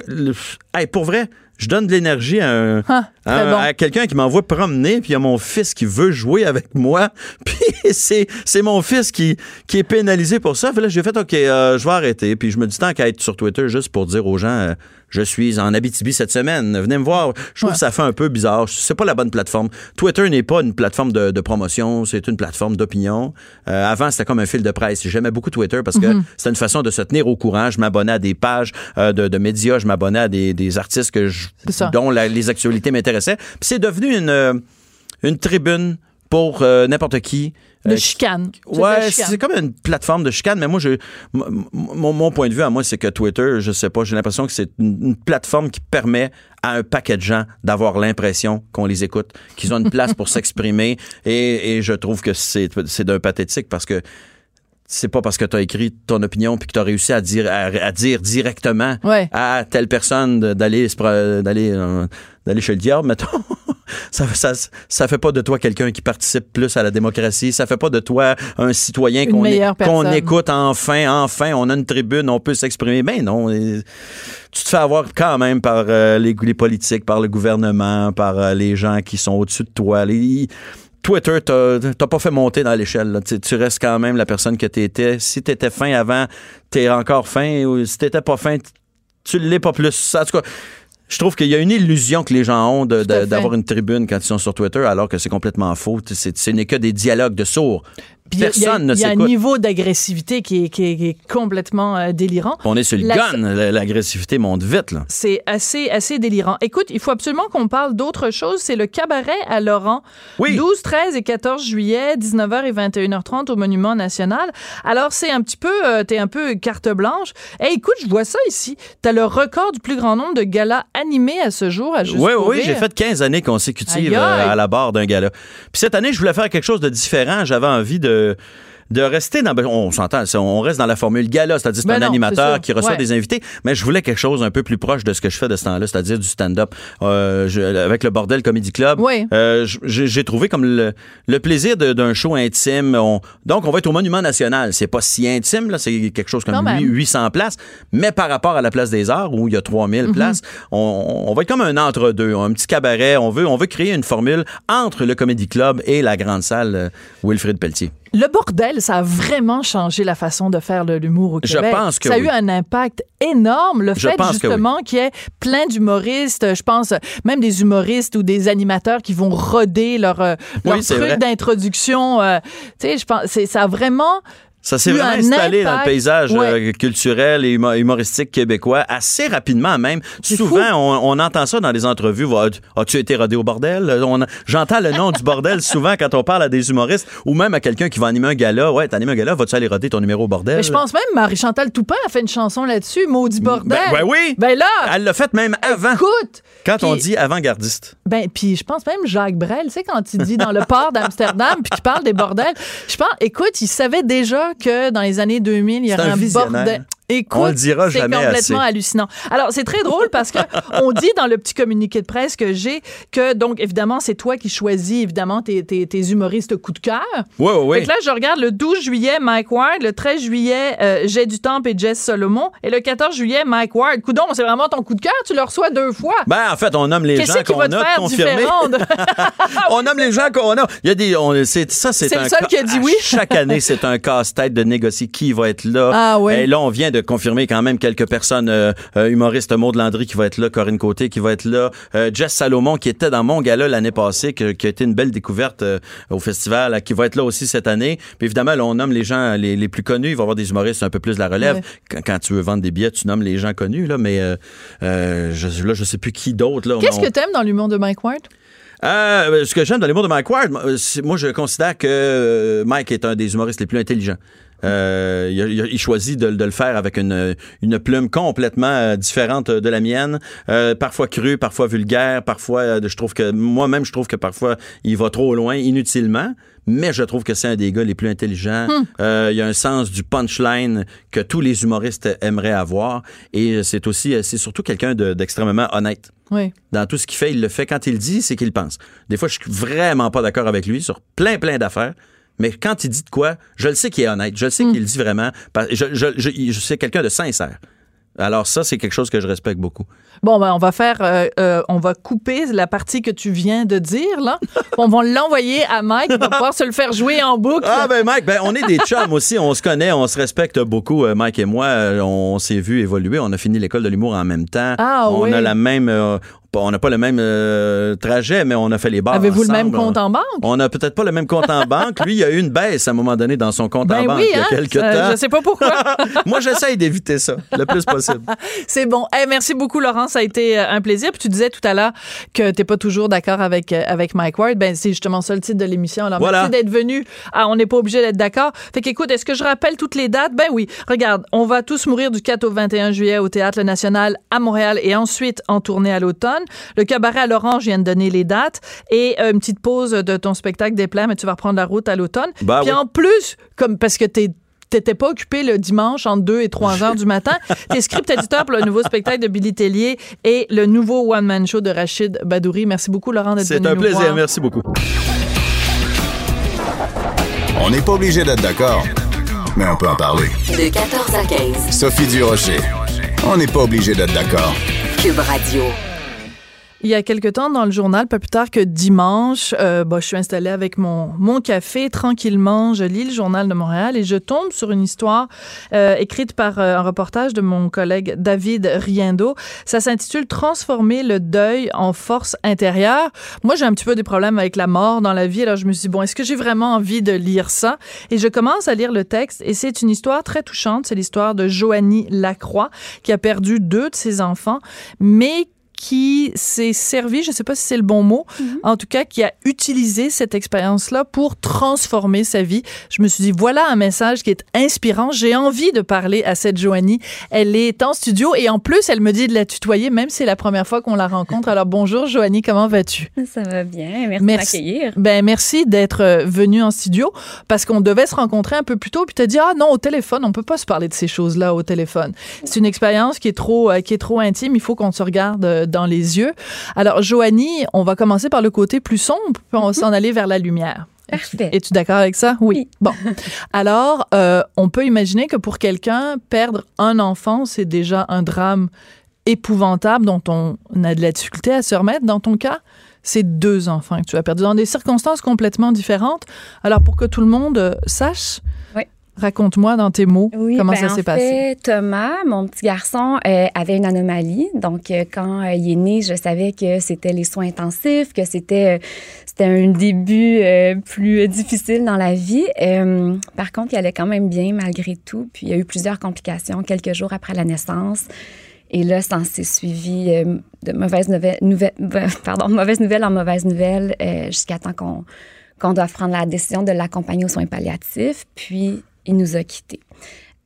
hey, pour vrai, je donne de l'énergie à, un- Ah, à, très bon. à quelqu'un qui m'envoie promener, puis il y a mon fils qui veut jouer avec moi. Puis c'est c'est mon fils qui, qui est pénalisé pour ça. Puis là, j'ai fait, OK, euh, je vais arrêter. Puis je me dis tant qu'à être sur Twitter juste pour dire aux gens, euh, je suis en Abitibi cette semaine, venez me voir. Je trouve Ouais. que ça fait un peu bizarre. C'est pas la bonne plateforme. Twitter n'est pas une plateforme de, de promotion, c'est une plateforme d'opinion. Euh, avant, c'était comme un fil de presse. J'aimais beaucoup Twitter parce que Mm-hmm. c'était une façon de se tenir au courant. Je m'abonnais à des pages euh, de, de médias, je m'abonnais à des, des artistes que je, dont la- les actualités m'intéressaient. Puis c'est devenu une, euh, une tribune pour euh, n'importe qui. De Euh, chicane. C'est de la Ouais, chicane. c'est comme une plateforme de chicane, mais moi, je, mon, mon point de vue à moi, c'est que Twitter, je sais pas, j'ai l'impression que c'est une, une plateforme qui permet à un paquet de gens d'avoir l'impression qu'on les écoute, qu'ils ont une place pour s'exprimer, et, et je trouve que c'est d'un pathétique parce que c'est pas parce que tu as écrit ton opinion puis que tu as réussi à dire à, à dire directement Ouais. à telle personne d'aller d'aller euh, d'aller chez le diable mettons ça, ça ça fait pas de toi quelqu'un qui participe plus à la démocratie ça fait pas de toi un citoyen qu'on écoute enfin enfin on a une tribune on peut s'exprimer ben non et tu te fais avoir quand même par euh, les, les politiques par le gouvernement par euh, les gens qui sont au-dessus de toi les Twitter, t'as pas fait monter dans l'échelle. Tu, tu restes quand même la personne que t'étais. Si t'étais fin avant, t'es encore fin. Ou si t'étais pas fin, tu l'es pas plus. En tout cas, je trouve qu'il y a une illusion que les gens ont d'avoir une tribune quand ils sont sur Twitter, alors que c'est complètement faux. C'est- Ce n'est que des dialogues de sourds. Puis il y a- Personne ne Il y a un niveau d'agressivité qui est, qui est- qui est complètement euh, délirant. On est sur le La- gun. La- L'agressivité monte vite. C'est assez, assez délirant. Écoute, il faut absolument qu'on parle d'autre chose. C'est le cabaret à Laurent. Oui. 12, 13 et 14 juillet, 19h et 21h30 au Monument National. Alors, c'est un petit peu, euh, t'es un peu carte blanche. Eh, écoute, je vois ça ici. T'as le record du plus grand nombre de galas animés à ce jour à Juste Oui, oui, rire. j'ai fait 15 années consécutives Aïe, euh, à la barre d'un gala. Puis cette année, je voulais faire quelque chose de différent. J'avais envie de de rester dans ben, on s'entend on reste dans la formule gala c'est-à-dire c'est Ben un non, animateur qui reçoit Ouais. des invités mais je voulais quelque chose un peu plus proche de ce que je fais de ce temps-là c'est-à-dire du stand-up Euh, je- avec le bordel comedy club Oui. euh, j'ai trouvé comme le, le plaisir d'un show intime On- donc on va être au monument national c'est pas si intime là c'est quelque chose comme même. 800 places mais par rapport à la place des arts où il y a 3000 Mhm. places on, on va être comme un entre-deux un petit cabaret on veut on veut créer une formule entre le comedy club et la grande salle euh, Wilfrid Pelletier Le bordel, ça a vraiment changé la façon de faire de l'humour au Je Québec. pense que ça a oui. eu un impact énorme. Le Je fait justement qu'il y ait plein d'humoristes, je pense même des humoristes ou des animateurs qui vont roder leur, euh, Oui, leur truc d'introduction. euh, tu sais, je pense, ça a vraiment Ça s'est vraiment installé dans le paysage Ouais. euh, culturel et humo- humoristique québécois assez rapidement même. Souvent, on, on entend ça dans les entrevues. As-tu été rodé au bordel? Euh, J'entends le nom du bordel souvent quand on parle à des humoristes ou même à quelqu'un qui va animer un gala. Ouais, t'animes un gala, vas-tu aller roder ton numéro au bordel? Mais je pense même Marie-Chantal Toupin a fait une chanson là-dessus, Maudit bordel. Ben, ben oui! Ben là, Elle l'a fait même avant. écoute. Quand on dit avant-gardiste. Ben, puis je pense même Jacques Brel, tu sais, quand il dit dans le port d'Amsterdam, puis qu'il parle des bordels, je pense, écoute, il savait déjà que dans les années 2000, il y aurait un un, bordel. Écoute, On le dira c'est jamais complètement assez. hallucinant. Alors, c'est très drôle parce que on dit dans le petit communiqué de presse que j'ai que, donc, évidemment, c'est toi qui choisis, évidemment, tes, tes, tes humoristes coup de cœur. Oui, oui, oui. là, je regarde le 12 juillet, Mike Ward, le 13 juillet, euh, J'ai du Temple et Jess Solomon, et le 14 juillet, Mike Ward. Coudon, c'est vraiment ton coup de cœur, tu le reçois deux fois? Ben, en fait, on nomme les gens qu'on va a confirmés. de- on nomme les gens qu'on a. Il y a des, on- c'est, ça, c'est, C'est le seul qui a dit oui. Chaque année, c'est un casse-tête de négocier qui va être là. Ah ouais. Et là, on vient de confirmer quand même quelques personnes, euh, euh, humoristes Maud Landry qui va être là, Corinne Côté qui va être là, euh, Jess Salomon qui était dans mon gala l'année passée, qui a été une belle découverte euh, au festival, qui va être là aussi cette année. Puis évidemment, là, on nomme les gens les, les plus connus. Il va y avoir des humoristes un peu plus de la relève. Ouais. Quand, quand tu veux vendre des billets, tu nommes les gens connus, là, mais je, là, je sais plus qui d'autre. Qu'est-ce On- que t'aimes dans l'humour de Mike Ward? euh, ce que j'aime dans l'humour de Mike Ward, moi, je considère que Mike est un des humoristes les plus intelligents. Euh, il, a- choisit de, de le faire avec une, une plume complètement euh, différente de la mienne, euh, parfois crue, parfois vulgaire, parfois je trouve que moi-même je trouve que parfois il va trop loin inutilement, mais je trouve que c'est un des gars les plus intelligents. Euh, il a un sens du punchline que tous les humoristes aimeraient avoir et c'est aussi c'est surtout quelqu'un de- d'extrêmement honnête Oui. dans tout ce qu'il fait, il le fait quand il dit, c'est qu'il pense. Des fois, je suis vraiment pas d'accord avec lui sur plein, plein d'affaires. Mais quand il dit de quoi, je le sais qu'il est honnête. Je le sais qu'il le dit vraiment. Je, je, je, je- c'est quelqu'un de sincère. Alors ça, c'est quelque chose que je respecte beaucoup. Bon, ben, on va faire, euh, euh, on va couper la partie que tu viens de dire, là. on va l'envoyer à Mike, va pouvoir se le faire jouer en boucle. Ah ben Mike, ben on est des chums aussi, on se connaît, on se respecte beaucoup. Euh, Mike et moi, on s'est vu évoluer, on a fini l'école de l'humour en même temps. Ah, on oui. a la même, on n'a pas le même euh, trajet, mais on a fait les bars Avez-vous le même compte en banque? On n'a peut-être pas le même compte en banque. Lui, il a eu une baisse à un moment donné dans son compte en Ben banque oui, il y a hein? quelques Ça, temps. Je sais pas pourquoi. Moi, j'essaye d'éviter ça le plus possible. C'est bon. Eh, merci beaucoup, Laurent. Ça a été euh, un plaisir. Puis tu disais tout à l'heure que t'es pas toujours d'accord avec, euh, avec Mike Ward. Ben, c'est justement ça le titre de l'émission. Alors, Voilà. merci d'être venu. Ah, on n'est pas obligé d'être d'accord. Fait qu'écoute, est-ce que je rappelle toutes les dates? Ben oui. Regarde, on va tous mourir du 4 au 21 juillet au Théâtre National à Montréal et ensuite en tournée à l'automne. Le cabaret à l'Orange, je viens de donner les dates. Et euh, une petite pause de ton spectacle des plans, mais tu vas reprendre la route à l'automne. Ben Puis oui. en plus, comme parce que t'es t'étais pas occupé le dimanche entre 2 et 3 heures du matin. T'es script éditeur pour le nouveau spectacle de Billy Tellier et le nouveau one-man show de Rachid Badouri. Merci beaucoup, Laurent, d'être C'est venu un nous plaisir. voir. Merci beaucoup. On n'est pas obligé d'être d'accord, mais on peut en parler. De 14 à 15. Sophie Durocher. On n'est pas obligé d'être d'accord. Cube Radio. Il y a quelque temps dans le journal, pas plus tard que dimanche, euh, bah, je suis installée avec mon, mon café tranquillement. Je lis le journal de Montréal et je tombe sur une histoire euh, écrite par euh, un reportage de mon collègue David Riendo. Ça s'intitule Transformer le deuil en force intérieure. Moi, j'ai un petit peu des problèmes avec la mort dans la vie. Alors, je me suis dit, bon, est-ce que j'ai vraiment envie de lire ça? Et je commence à lire le texte et c'est une histoire très touchante. C'est l'histoire de Joanie Lacroix qui a perdu deux de ses enfants, mais qui s'est servi, je ne sais pas si c'est le bon mot, en tout cas qui a utilisé cette expérience-là pour transformer sa vie. Je me suis dit, voilà un message qui est inspirant. J'ai envie de parler à cette Joanie. Elle est en studio et en plus, elle me dit de la tutoyer, même si c'est la première fois qu'on la rencontre. Alors bonjour Joanie, comment vas-tu? Ça va bien. Merci, Merci. de m'accueillir. Ben merci d'être euh, venu en studio parce qu'on devait se rencontrer un peu plus tôt puis t'as dit ah non au téléphone on peut pas se parler de ces choses-là au téléphone. C'est une expérience qui est trop euh, qui est trop intime, il faut qu'on se regarde euh, dans les yeux. Alors Joanie, on va commencer par le côté plus sombre puis on va s'en aller vers la lumière. Parfait. Es-tu d'accord avec ça? Oui. Oui. Bon. Alors, euh, on peut imaginer que pour quelqu'un, perdre un enfant, c'est déjà un drame épouvantable dont on a de la difficulté à se remettre. Dans ton cas, c'est deux enfants que tu as perdus dans des circonstances complètement différentes. Alors, pour que tout le monde euh, sache. Raconte-moi dans tes mots Oui, comment ben, ça s'est passé. Thomas, mon petit garçon, euh, avait une anomalie. Donc, euh, quand euh, il est né, je savais que c'était les soins intensifs, que c'était c'était un début plus difficile dans la vie. Par contre, il allait quand même bien malgré tout. Puis, il y a eu plusieurs complications quelques jours après la naissance. Et là, ça s'est suivi de mauvaises nouvelles, nouvelles- pardon, mauvaises nouvelles en mauvaises nouvelles euh, jusqu'à temps qu'on qu'on doive prendre la décision de l'accompagner aux soins palliatifs. Puis, il nous a quittés.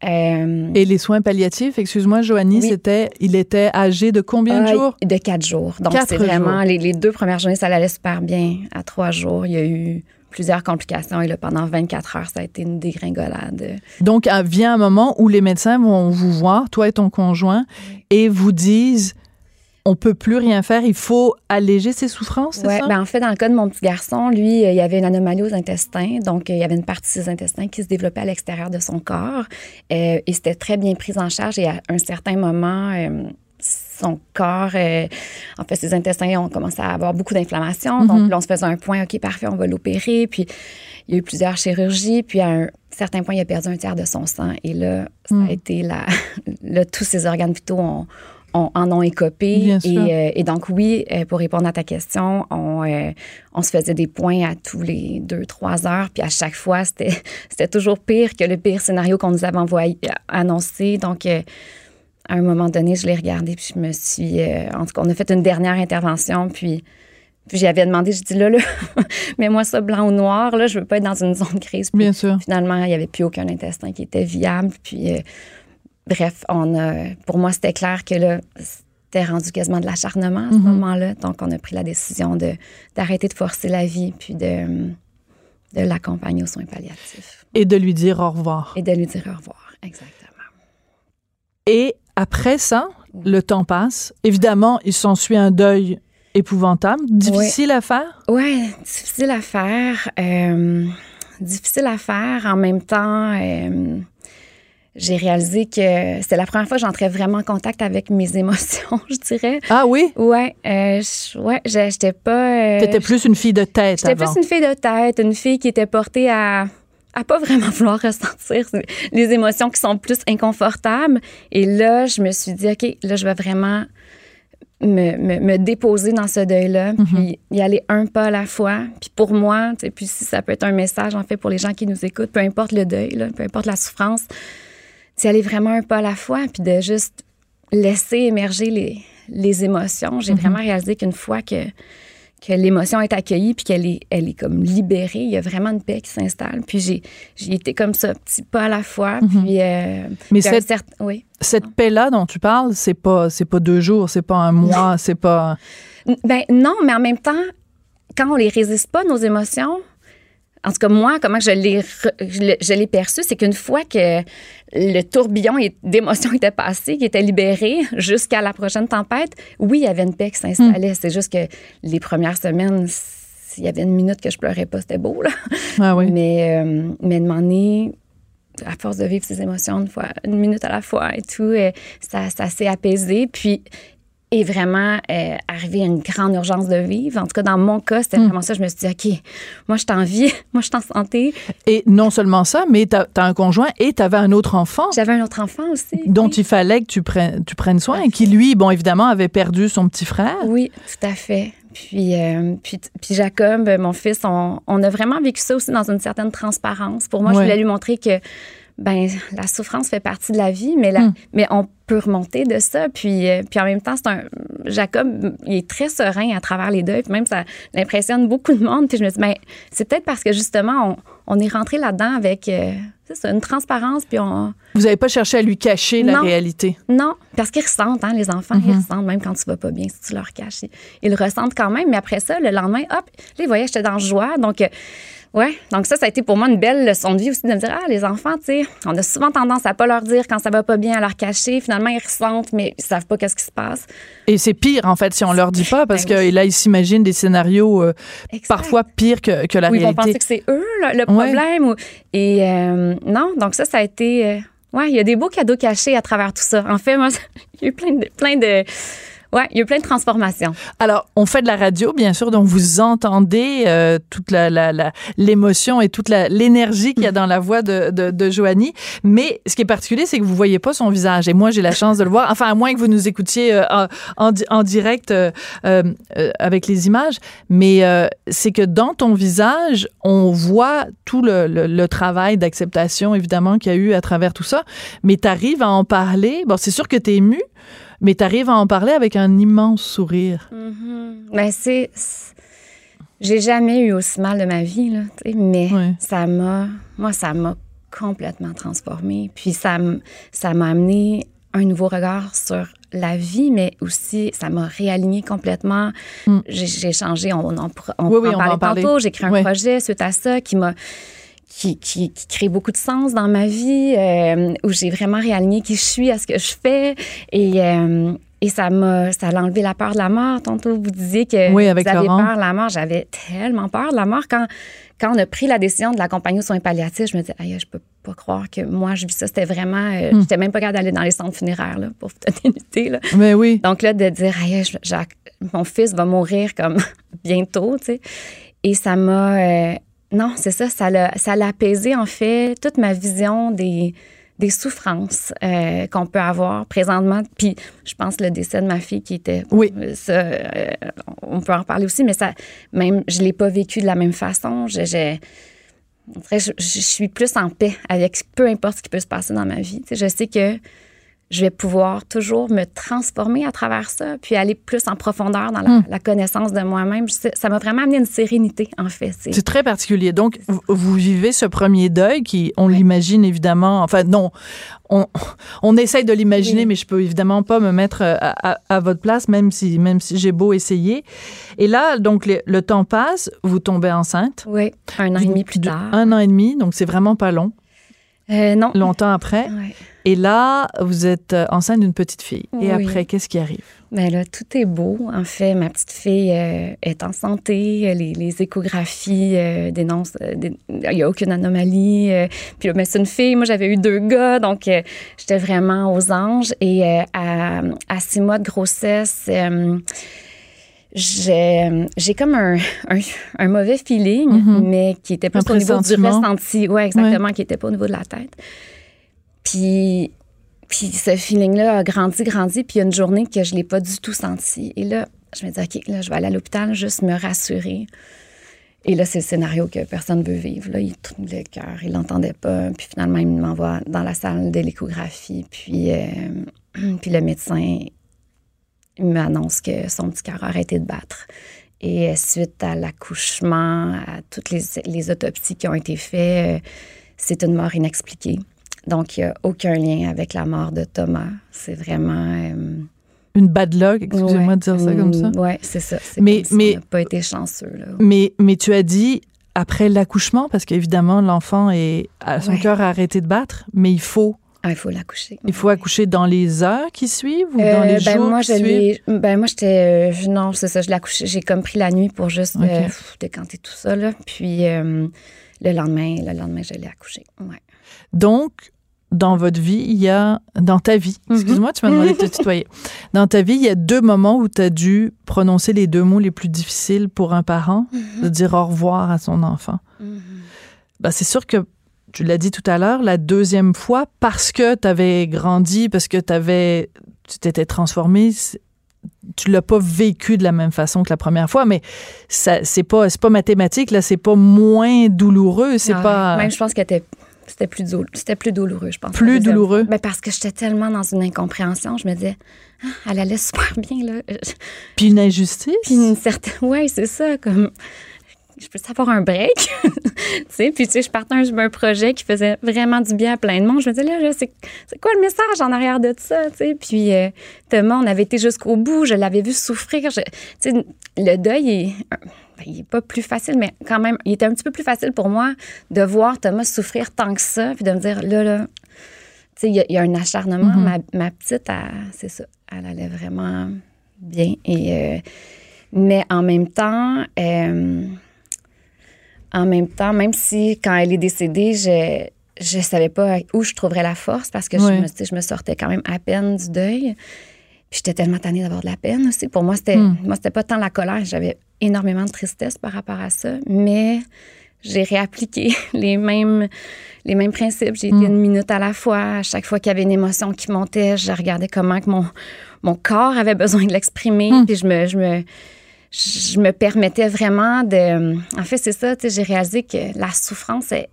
Euh, Et les soins palliatifs, excuse-moi, Joanie, Oui. c'était, il était âgé de combien de euh, jours? De quatre jours. Donc, c'est vraiment, les, les deux premières journées, ça allait super bien. À trois jours, il y a eu plusieurs complications. Et là, pendant 24 heures, ça a été une dégringolade. Donc, euh, vient un moment où les médecins vont vous voir, toi et ton conjoint, et vous disent on peut plus rien faire, il faut alléger ses souffrances, c'est Ouais, ça? ben, en fait, dans le cas de mon petit garçon, lui, euh, il avait une anomalie aux intestins. Donc, euh, il y avait une partie de ses intestins qui se développait à l'extérieur de son corps. Euh, et c'était très bien pris en charge. Et à un certain moment, euh, son corps, euh, en fait, ses intestins ont commencé à avoir beaucoup d'inflammation. Mhm. Donc, là, on se faisait un point, OK, parfait, on va l'opérer. Puis, il y a eu plusieurs chirurgies. Puis, à un certain point, il a perdu un tiers de son sang. Et là, ça Mm. a été la. là, tous ses organes vitaux ont, en ont écopé. Bien et, sûr. euh, et donc, oui, euh, pour répondre à ta question, on, euh, on se faisait des points à tous les deux, trois heures. Puis à chaque fois, c'était c'était toujours pire que le pire scénario qu'on nous avait envoyé, annoncé. Donc, à un moment donné, je l'ai regardé, puis je me suis. en tout cas, on a fait une dernière intervention, puis. Puis j'avais demandé, je dis là, là, mets-moi ça blanc ou noir, là, je veux pas être dans une zone grise. Puis Bien sûr. Finalement, il n'y avait plus aucun intestin qui était viable. Puis, bref, on a, pour moi, c'était clair que là, c'était rendu quasiment de l'acharnement à ce Mhm. moment-là. Donc, on a pris la décision de, d'arrêter de forcer la vie, puis de, de l'accompagner aux soins palliatifs Et de lui dire au revoir. et de lui dire au revoir. Exactement. Et après ça, le temps passe. Évidemment, il s'ensuit un deuil épouvantable, difficile à faire? Ouais, difficile à faire. euh, difficile à faire. En même temps, euh, j'ai réalisé que c'était la première fois que j'entrais vraiment en contact avec mes émotions, je dirais. Ah oui? Ouais, euh, je- ouais, j'étais pas. euh, T'étais plus une fille de tête J'étais plus une fille de tête, une fille qui était portée à à pas vraiment vouloir ressentir les émotions qui sont plus inconfortables. Et là, je me suis dit, OK, là, je vais vraiment me, me, me déposer dans ce deuil-là, Mhm. puis y aller un pas à la fois. Puis pour moi, puis si ça peut être un message, en fait, pour les gens qui nous écoutent, peu importe le deuil, là, peu importe la souffrance, d'y aller vraiment un pas à la fois, puis de juste laisser émerger les, les émotions. J'ai Mhm. vraiment réalisé qu'une fois que, que l'émotion est accueillie puis qu'elle est, elle est comme libérée, il y a vraiment une paix qui s'installe. Puis j'ai, été comme ça, petit pas à la fois. Puis, euh, Mhm. Mais puis cette, certain- oui. cette paix-là dont tu parles, c'est pas, c'est pas deux jours, c'est pas un mois, c'est pas. Ben non, mais en même temps, quand on les résiste pas, nos émotions, en tout cas, moi, comment je l'ai, je l'ai- perçu, c'est qu'une fois que le tourbillon d'émotions était passé, qui était libéré jusqu'à la prochaine tempête, oui, il y avait une paix qui s'installait. C'est juste que les premières semaines, s'il y avait une minute que je pleurais pas, c'était beau, là. Ah oui. Mais, euh, mais de m'en est, à force de vivre ces émotions une fois, une minute à la fois et tout, euh, ça, ça s'est apaisé. Puis, est vraiment euh, arrivé à une grande urgence de vivre. En tout cas, dans mon cas, c'était vraiment ça. Je me suis dit, OK, moi, je suis en vie, moi, je suis en santé. Et non seulement ça, mais t'as as un conjoint et t'avais un autre enfant J'avais un autre enfant aussi. dont oui. il fallait que tu prennes, tu prennes soin et qui, lui, bon, évidemment, avait perdu son petit frère. Oui, tout à fait. Puis, euh, puis, puis Jacob, mon fils, on, on a vraiment vécu ça aussi dans une certaine transparence. Pour moi, je voulais lui montrer que ben la souffrance fait partie de la vie, mais, la, Hmm. mais on peut remonter de ça. Puis, euh, puis en même temps, c'est un Jacob, il est très serein à travers les deuils. Puis même, ça l'impressionne beaucoup de monde. Puis je me dis, ben, c'est peut-être parce que justement, on, on est rentré là-dedans avec euh, c'est une transparence. Puis on, Vous n'avez pas cherché à lui cacher la réalité. non, parce qu'ils ressentent, hein, les enfants, ils ressentent, même quand tu vas pas bien, si tu leur caches. Ils, ils le ressentent quand même, mais après ça, le lendemain, hop, ils voyaient, j'étais dans joie. Donc, euh, ouais, donc ça, ça a été pour moi une belle leçon de vie aussi de me dire, ah, les enfants, tu sais, on a souvent tendance à pas leur dire quand ça va pas bien, à leur cacher. Finalement, ils ressentent, mais ils savent pas qu'est-ce qui se passe. Et c'est pire, en fait, si on leur dit pas, parce Ben oui. que là, ils s'imaginent des scénarios euh, parfois pires que, que la Ou ils vont penser que c'est eux le, le problème. ou- et euh, non, donc ça, ça a été. euh, ouais, il y a des beaux cadeaux cachés à travers tout ça. En fait, moi, il y a eu plein de. Plein de Ouais, il y a plein de transformations. Alors, on fait de la radio, bien sûr, donc vous entendez euh, toute l'émotion et toute l'énergie qu'il y a dans la voix de, de, Joanie. Mais ce qui est particulier, c'est que vous voyez pas son visage. Et moi, j'ai la chance de le voir. Enfin, à moins que vous nous écoutiez euh, en, en, di- en direct euh, avec les images. Mais c'est que dans ton visage, on voit tout le travail d'acceptation, évidemment, qu'il y a eu à travers tout ça. Mais tu arrives à en parler. Bon, c'est sûr que tu es ému, mais tu arrives à en parler avec un immense sourire. Ben, c'est. J'ai jamais eu aussi mal de ma vie, là, mais ça m'a. Moi, ça m'a complètement transformée. Puis ça m'a amené un nouveau regard sur la vie, mais aussi ça m'a réaligné complètement. Mm. J'ai changé, on, on, on, Oui, oui, en on parlait tantôt. J'ai créé un projet suite à ça qui m'a qui, qui, qui crée beaucoup de sens dans ma vie, euh, où j'ai vraiment réaligné qui je suis à ce que je fais. Et, euh, et ça m'a ça a enlevé la peur de la mort. Tantôt, vous disiez que Oui, avec vous avez Laurent. peur de la mort. J'avais tellement peur de la mort. Quand, quand on a pris la décision de l'accompagner aux soins palliatifs, je me disais, aïe, je peux pas croire que moi, je vis ça. C'était vraiment... euh, Hmm. J'étais même pas capable d'aller dans les centres funéraires, là, pour vous donner une idée. Là. Mais oui. Donc là, de dire, aïe, mon fils va mourir comme bientôt, tu sais. Et ça m'a. euh, non, c'est ça, ça l'a, ça l'a apaisé, en fait, toute ma vision des, des souffrances euh, qu'on peut avoir présentement. Puis, je pense le décès de ma fille qui était. Oui. Ça, euh, on peut en reparler aussi, mais ça, même, je l'ai pas vécu de la même façon. Je, je- je, je suis plus en paix avec peu importe ce qui peut se passer dans ma vie. Je sais que je vais pouvoir toujours me transformer à travers ça, puis aller plus en profondeur dans la, la connaissance de moi-même. Ça m'a vraiment amené une sérénité, en fait. C'est- très particulier. Donc, vous- vous vivez ce premier deuil qui, on l'imagine évidemment, enfin non, on, on essaye de l'imaginer, Oui. mais je peux évidemment pas me mettre euh, à, à- à votre place, même si, même si j'ai beau essayer. Et là, donc, le, le temps passe, vous tombez enceinte. Oui, un an et demi plus tard. Un an et demi, donc c'est vraiment pas long, Euh, non. longtemps après. Ouais. Et là, vous êtes euh, enceinte d'une petite fille. Et Oui. après, qu'est-ce qui arrive? Mais là, tout est beau. En fait, ma petite fille euh, est en santé. Les, les échographies euh, dénoncent. il n'y a aucune anomalie. puis là, mais c'est une fille. Moi, j'avais eu deux gars. Donc, j'étais vraiment aux anges. Et à, à six mois de grossesse, j'ai comme un, un, un mauvais feeling, Mhm. mais qui était plus Un au niveau du ressenti. Oui, exactement, qui n'était pas au niveau de la tête. Puis, puis ce feeling-là a grandi, grandi. Puis il y a une journée que je ne l'ai pas du tout senti. Et là, je me dis, OK, là, je vais aller à l'hôpital, juste me rassurer. Et là, c'est le scénario que personne ne veut vivre. Là, il tourne le cœur, il l'entendait pas. Puis finalement, il m'envoie dans la salle de l'échographie. Puis, euh, puis le médecin il m'annonce que son petit cœur a arrêté de battre. Et euh, suite à l'accouchement, à toutes les, les autopsies qui ont été faites, euh, c'est une mort inexpliquée. Donc, il n'y a aucun lien avec la mort de Thomas. C'est vraiment... euh, Une bad luck, excusez-moi de dire ça comme ça. Oui, c'est ça. C'est Mais- comme si mais- on n'a pas été chanceux. Là. Mais, mais tu as dit après l'accouchement, parce qu'évidemment, l'enfant est, son Ouais. cœur a arrêté de battre, mais il faut, Ah, il faut l'accoucher. il faut accoucher dans les heures qui suivent ou Euh, dans les ben jours moi, qui je suivent? ben moi, j'étais. euh, non, c'est ça, je l'ai accouché. J'ai comme pris la nuit pour juste euh, décanter tout ça. Là. Puis euh, le lendemain, le lendemain, je l'ai accouché. Ouais. Donc, dans votre vie, il y a, dans ta vie, Mhm. excuse-moi, tu m'as demandé de te tutoyer. Dans ta vie, il y a deux moments où tu as dû prononcer les deux mots les plus difficiles pour un parent, Mhm. de dire au revoir à son enfant. Ben, c'est sûr que tu l'as dit tout à l'heure, la deuxième fois, parce que tu avais grandi, parce que t'avais, tu t'étais transformé, tu l'as pas vécu de la même façon que la première fois, mais ça, c'est pas, c'est pas mathématique, là, c'est pas moins douloureux, c'est Ah, pas. Même, je pense que c'était- plus, dou- c'était plus douloureux, je pense. Plus douloureux? Ben, parce que j'étais tellement dans une incompréhension. Je me disais, ah, elle allait super bien, là. Puis une injustice? Puis une certaine. Ouais, c'est ça, comme. Je peux savoir un break. tu sais, puis tu sais, je partais d'un un projet qui faisait vraiment du bien à plein de monde. Je me disais, là, là, c'est quoi le message en arrière de ça, tu sais? Puis euh, Thomas, on avait été jusqu'au bout. Je l'avais vu souffrir. Je- Tu sais, le deuil est. ben, il n'est pas plus facile, mais quand même, il était un petit peu plus facile pour moi de voir Thomas souffrir tant que ça, puis de me dire, là, là, tu sais, il y, a- il y a un acharnement. Mhm. ma, ma petite, c'est ça, elle allait vraiment bien. Et, euh, mais en même temps, euh, en même temps, même si quand elle est décédée, je je savais pas où je trouverais la force parce que je, me, je me sortais quand même à peine du deuil. Puis j'étais tellement tannée d'avoir de la peine aussi. Pour moi, c'était Mm. moi c'était pas tant la colère, j'avais énormément de tristesse par rapport à ça, mais j'ai réappliqué les mêmes les mêmes principes. J'ai été Mm. une minute à la fois. À chaque fois qu'il y avait une émotion qui montait, je regardais comment que mon mon corps avait besoin de l'exprimer. Mm. Puis je me je me je me permettais vraiment de. En fait, c'est ça, tu sais, j'ai réalisé que la souffrance est,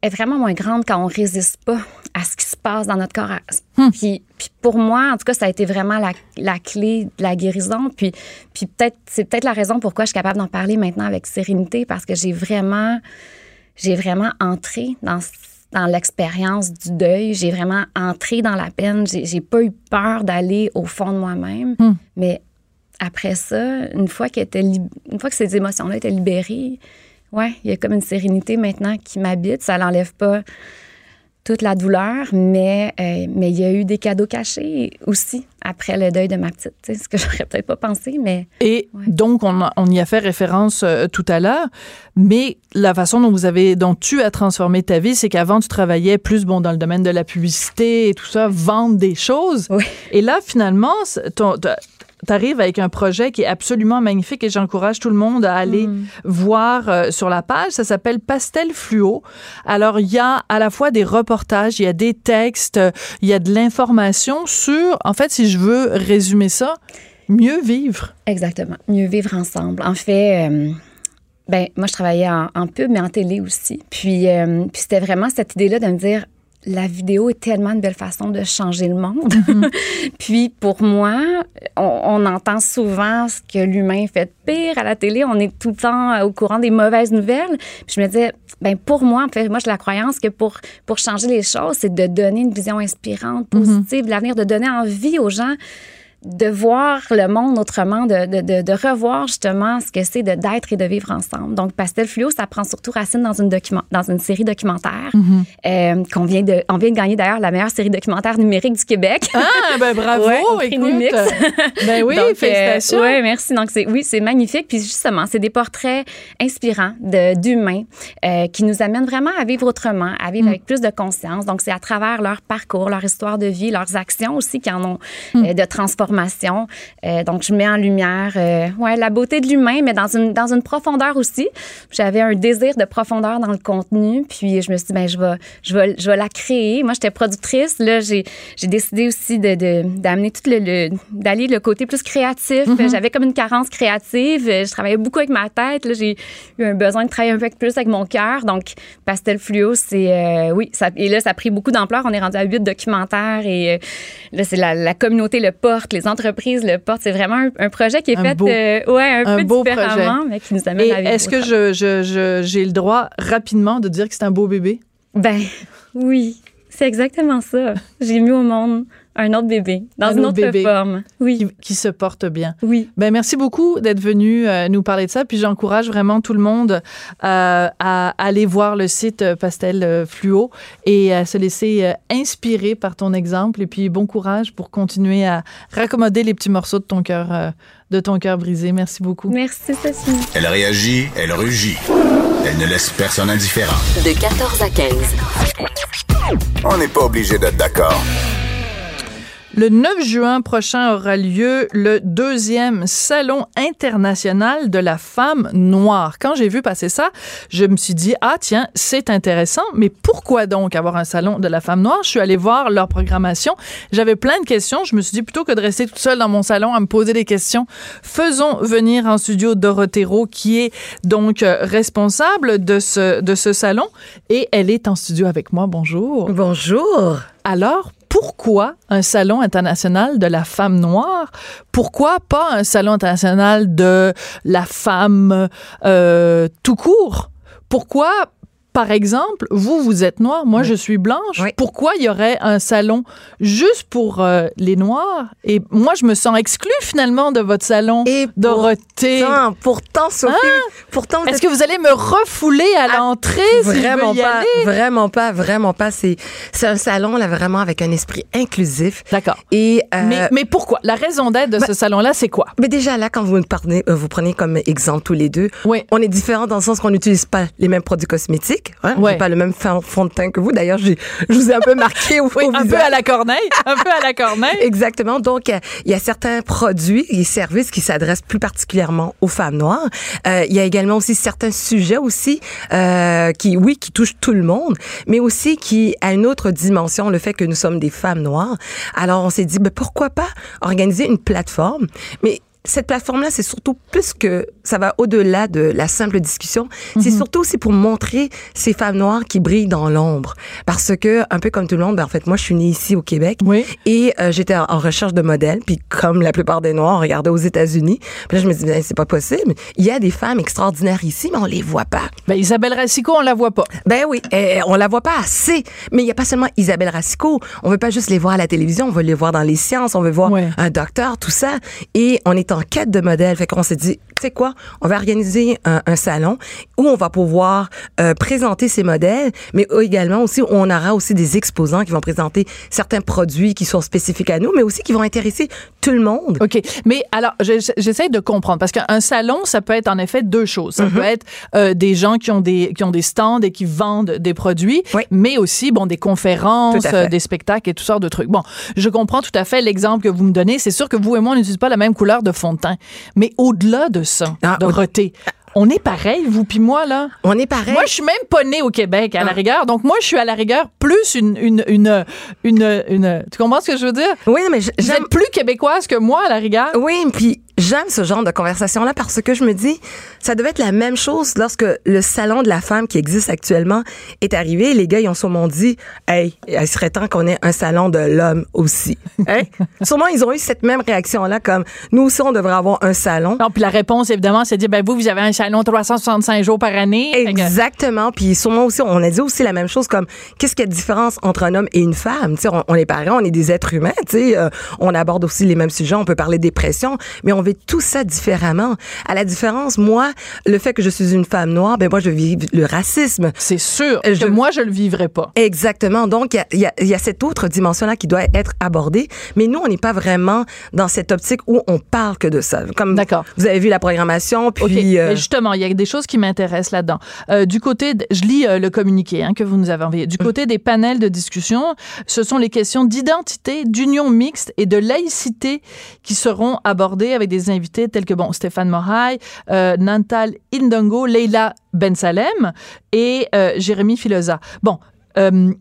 est vraiment moins grande quand on résiste pas à ce qui se passe dans notre corps. Puis, puis pour moi, en tout cas, ça a été vraiment la, la clé de la guérison. Puis, puis peut-être, c'est peut-être la raison pourquoi je suis capable d'en parler maintenant avec sérénité, parce que j'ai vraiment, j'ai vraiment entré dans dans l'expérience du deuil, j'ai vraiment entré dans la peine. J'ai, j'ai pas eu peur d'aller au fond de moi-même, Hmm. mais après ça, une fois, qu'elle était lib- une fois que ces émotions-là étaient libérées, ouais, il y a comme une sérénité maintenant qui m'habite. Ça n'enlève pas toute la douleur, mais euh, mais il y a eu des cadeaux cachés aussi après le deuil de ma petite. Ce que j'aurais peut-être pas pensé, mais Et Ouais. donc, on, on y a fait référence euh, tout à l'heure, mais la façon dont vous avez, dont tu as transformé ta vie, c'est qu'avant, tu travaillais plus, bon, dans le domaine de la publicité et tout ça, vendre des choses. Oui. Et là, finalement, ton- t'arrives avec un projet qui est absolument magnifique et j'encourage tout le monde à aller Mm. voir euh, sur la page. Ça s'appelle Pastel Fluo. Alors, il y a à la fois des reportages, il y a des textes, il y a de l'information sur, en fait, si je veux résumer ça, mieux vivre. Exactement. Mieux vivre ensemble. En fait, euh, ben, moi, je travaillais en, en pub, mais en télé aussi. Puis, euh, puis c'était vraiment cette idée-là de me dire, la vidéo est tellement une belle façon de changer le monde. puis pour moi, on, on entend souvent ce que l'humain fait de pire à la télé. On est tout le temps euh, au courant des mauvaises nouvelles. Puis je me disais, ben pour moi, en fait, moi, j'ai la croyance que pour, pour changer les choses, c'est de donner une vision inspirante, positive de l'avenir, de donner envie aux gens de voir le monde autrement, de, de, de, de revoir justement ce que c'est d'être et de vivre ensemble. Donc, Pastel Fluo, ça prend surtout racine dans une, document, dans une série documentaire euh, qu'on vient de, on vient de gagner d'ailleurs la meilleure série documentaire numérique du Québec. Ah, ben bravo, Ouais, écoute. Ben oui, Donc, euh, félicitations. ouais, merci. Donc, oui, c'est magnifique. Puis justement, c'est des portraits inspirants d'humains euh, qui nous amènent vraiment à vivre autrement, à Mm. vivre avec plus de conscience. Donc, c'est à travers leur parcours, leur histoire de vie, leurs actions aussi qui en ont Mm. de transformation. Euh, donc, je mets en lumière euh, ouais, la beauté de l'humain, mais dans une, dans une profondeur aussi. J'avais un désir de profondeur dans le contenu. Puis, je me suis dit, ben, je vais, je vais, je vais la créer. Moi, j'étais productrice. Là, j'ai, j'ai décidé aussi de, de- d'amener tout le, le- d'aller le côté plus créatif. J'avais comme une carence créative. Je travaillais beaucoup avec ma tête. Là, j'ai eu un besoin de travailler un peu plus avec mon cœur. Donc, Pastel Fluo, c'est, euh, oui, ça, et là, ça a pris beaucoup d'ampleur. On est rendu à huit documentaires et là, c'est la, la communauté le porte, les entreprises le portent. C'est vraiment un, un projet qui est Un fait, beau- euh, ouais, un, un peu beau différemment, mais qui nous amène Et à vivre est-ce que autrement. je, je, je- j'ai le droit rapidement de dire que c'est un beau bébé? Ben, oui, c'est exactement ça. J'ai mis au monde un autre bébé, dans Un une autre autre bébé. forme. Oui, Qui, qui se porte bien. oui. Ben merci beaucoup d'être venu euh, nous parler de ça. Puis j'encourage vraiment tout le monde euh, à aller voir le site euh, Pastel Fluo et à se laisser euh, inspirer par ton exemple. Et puis bon courage pour continuer à raccommoder les petits morceaux de ton cœur, euh, de ton cœur brisé. Merci beaucoup. Merci, Sophie. Elle réagit, elle rugit. Elle ne laisse personne indifférent. De 14 à 15. On n'est pas obligé d'être d'accord. Le 9 juin prochain aura lieu le deuxième Salon international de la femme noire. Quand j'ai vu passer ça, je me suis dit, ah tiens, c'est intéressant, mais pourquoi donc avoir un Salon de la femme noire? Je suis allée voir leur programmation. J'avais plein de questions. Je me suis dit, plutôt que de rester toute seule dans mon salon à me poser des questions, faisons venir en studio Dorothée Rowe, qui est donc euh, responsable de ce, de ce salon. Et elle est en studio avec moi. Bonjour. Bonjour. Alors, pourquoi un salon international de la femme noire? Pourquoi pas un salon international de la femme euh, tout court? Pourquoi, par exemple, vous, vous êtes noire, moi, je suis blanche. Oui. Pourquoi il y aurait un salon juste pour euh, les noirs? Et moi, je me sens exclue finalement de votre salon, Et Dorothée. pourtant, pourtant, Sophie, pourtant, vous Est-ce êtes que vous allez me refouler à Ah, l'entrée si je veux vraiment y pas, aller? vraiment pas, vraiment pas. C'est, un salon là vraiment avec un esprit inclusif. D'accord. Et euh, Mais, mais pourquoi? La raison d'être de bah- ce salon-là, c'est quoi? mais déjà là, quand vous me parlez, euh, vous prenez comme exemple tous les deux, Oui. on est différents dans le sens qu'on n'utilise pas les mêmes produits cosmétiques. Artistique. Hein? Ouais. J'ai pas le même fond de teint que vous. D'ailleurs, je vous ai un peu marqué au, Oui, au un peu à la corneille. Un peu à la corneille. Exactement. Donc, euh, il y a certains produits et services qui s'adressent plus particulièrement aux femmes noires. Euh, il y a également aussi certains sujets aussi euh, qui, oui, qui touchent tout le monde, mais aussi qui a une autre dimension, le fait que nous sommes des femmes noires. Alors, on s'est dit, ben, pourquoi pas organiser une plateforme, mais cette plateforme-là, c'est surtout plus que ça va au-delà de la simple discussion. C'est surtout aussi pour montrer ces femmes noires qui brillent dans l'ombre. Parce que, un peu comme tout le monde, ben, en fait, moi, je suis née ici au Québec. Oui. Et euh, j'étais en en recherche de modèles. Puis comme la plupart des Noirs, on regardait aux États-Unis. Puis là, je me disais, Ben, c'est pas possible. Il y a des femmes extraordinaires ici, mais on les voit pas. Ben, Isabelle Racicot, on la voit pas. Ben oui, euh, on la voit pas assez. Mais il y a pas seulement Isabelle Racicot. On veut pas juste les voir à la télévision, on veut les voir dans les sciences, on veut voir Ouais. un docteur, tout ça. Et on est en quête de modèles. Fait qu'on s'est dit, tu sais quoi, on va organiser un, un salon où on va pouvoir euh, présenter ces modèles, mais également aussi, on aura aussi des exposants qui vont présenter certains produits qui sont spécifiques à nous, mais aussi qui vont intéresser tout le monde. OK. Mais alors, je- j'essaie de comprendre parce qu'un salon, ça peut être en effet deux choses. Ça Mm-hmm. peut être euh, des gens qui ont des qui ont des stands et qui vendent des produits, Oui. mais aussi bon des conférences, euh, des spectacles et toutes sortes de trucs. Bon, je comprends tout à fait l'exemple que vous me donnez. C'est sûr que vous et moi on n'utilise pas la même couleur de fond de teint, mais au-delà de ça, Ah, on est pareil, vous puis moi là. On est pareil. Moi, je suis même pas née au Québec, à la Ah. rigueur. Donc, moi, je suis à la rigueur plus une, une, une, une, une- tu comprends ce que je veux dire? oui, mais Vous j'aime êtes plus québécoise que moi, à la rigueur. Oui, puis j'aime ce genre de conversation-là parce que je me dis, ça devait être la même chose lorsque le salon de la femme qui existe actuellement est arrivé. Les gars, ils ont sûrement dit, hey, il serait temps qu'on ait un salon de l'homme aussi. Hein? sûrement, ils ont eu cette même réaction-là, comme nous aussi, on devrait avoir un salon. Non, puis la réponse, évidemment, c'est de dire, ben vous, vous avez un salon 365 jours par année. Exactement. Puis sûrement aussi, on a dit aussi la même chose comme qu'est-ce qu'il y a de différence entre un homme et une femme? On, on est pareil, on est des êtres humains. Tu sais, euh, on aborde aussi les mêmes sujets. On peut parler de dépression, mais on tout ça différemment. À la différence, moi, le fait que je suis une femme noire, ben moi, je vis le racisme. C'est sûr Euh, que je- moi, je le vivrai pas. Exactement. Donc, il y a, il y, a, il y a cette autre dimension-là qui doit être abordée. Mais nous, on n'est pas vraiment dans cette optique où on parle que de ça. Comme D'accord. vous avez vu la programmation, puis... OK. euh, Mais justement, il y a des choses qui m'intéressent là-dedans. Euh, du côté, de- je lis euh, le communiqué hein, que vous nous avez envoyé. Du côté des panels de discussion, ce sont les questions d'identité, d'union mixte et de laïcité qui seront abordées avec des invités tels que bon Stéphane Moraille, euh, Nantal Indongo, Leila Ben Salem et euh, Jérémy Filosa. Bon. euh,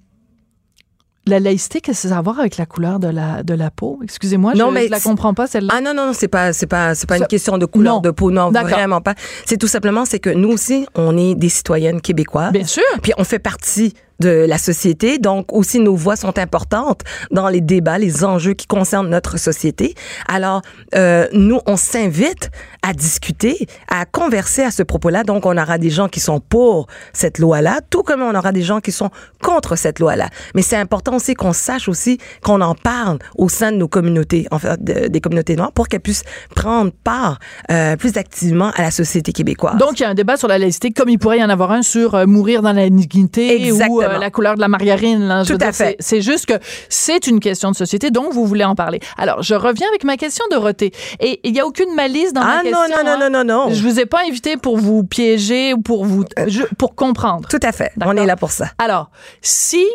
la laïcité, qu'est-ce que ça a à voir avec la couleur de la, de la peau? Excusez-moi, je, je la comprends pas, celle-là. Ah non non non, c'est pas c'est pas c'est pas une question de couleur Non. de peau non vraiment pas. C'est tout simplement c'est que nous aussi on est des citoyennes québécoises. Bien sûr. Puis on fait partie de la société, donc aussi nos voix sont importantes dans les débats, les enjeux qui concernent notre société. Alors euh, nous on s'invite à discuter, à converser à ce propos-là. Donc on aura des gens qui sont pour cette loi-là, tout comme on aura des gens qui sont contre cette loi-là. Mais c'est important aussi qu'on sache aussi qu'on en parle au sein de nos communautés, en fait, de- des communautés noires, pour qu'elles puissent prendre part euh, plus activement à la société québécoise. Donc, il y a un débat sur la laïcité, comme il pourrait y en avoir un sur euh, mourir dans la dignité ou Exactement. Euh, la couleur de la margarine. là. Tout à dire, fait. C'est juste que c'est une question de société, donc vous voulez en parler. Alors, je reviens avec ma question, Dorothée. Et il n'y a aucune malice dans ah ma non, question. non, non, hein? non, non, non. Je vous ai pas invité pour vous piéger ou pour vous... je- pour comprendre. Tout à fait. On est là pour ça. Alors, si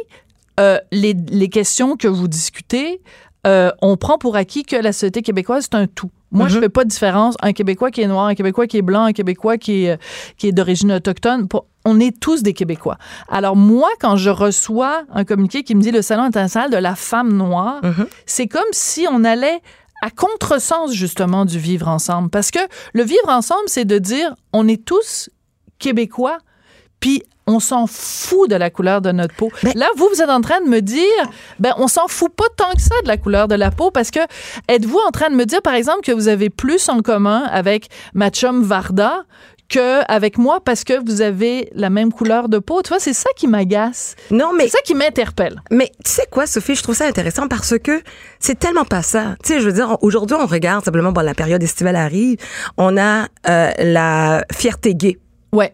euh, les, les questions que vous discutez, euh, on prend pour acquis que la société québécoise, c'est un tout. Moi, je Mhm. fais pas de différence. Un Québécois qui est noir, un Québécois qui est blanc, un Québécois qui est, euh, qui est d'origine autochtone. On est tous des Québécois. Alors, moi, quand je reçois un communiqué qui me dit le Salon international de la femme noire, Mhm. c'est comme si on allait à contresens, justement, du vivre ensemble. Parce que le vivre ensemble, c'est de dire on est tous Québécois, puis on s'en fout de la couleur de notre peau. Ben- Là, vous, vous êtes en train de me dire, ben, on s'en fout pas tant que ça de la couleur de la peau parce que êtes-vous en train de me dire, par exemple, que vous avez plus en commun avec ma chum Varda que avec moi parce que vous avez la même couleur de peau? Tu vois, c'est ça qui m'agace. Non, mais C'est ça qui m'interpelle. Mais tu sais quoi, Sophie, je trouve ça intéressant parce que c'est tellement pas ça. Tu sais, je veux dire, aujourd'hui, on regarde simplement, bon, la période estivale arrive, on a euh, la fierté gay. Ouais.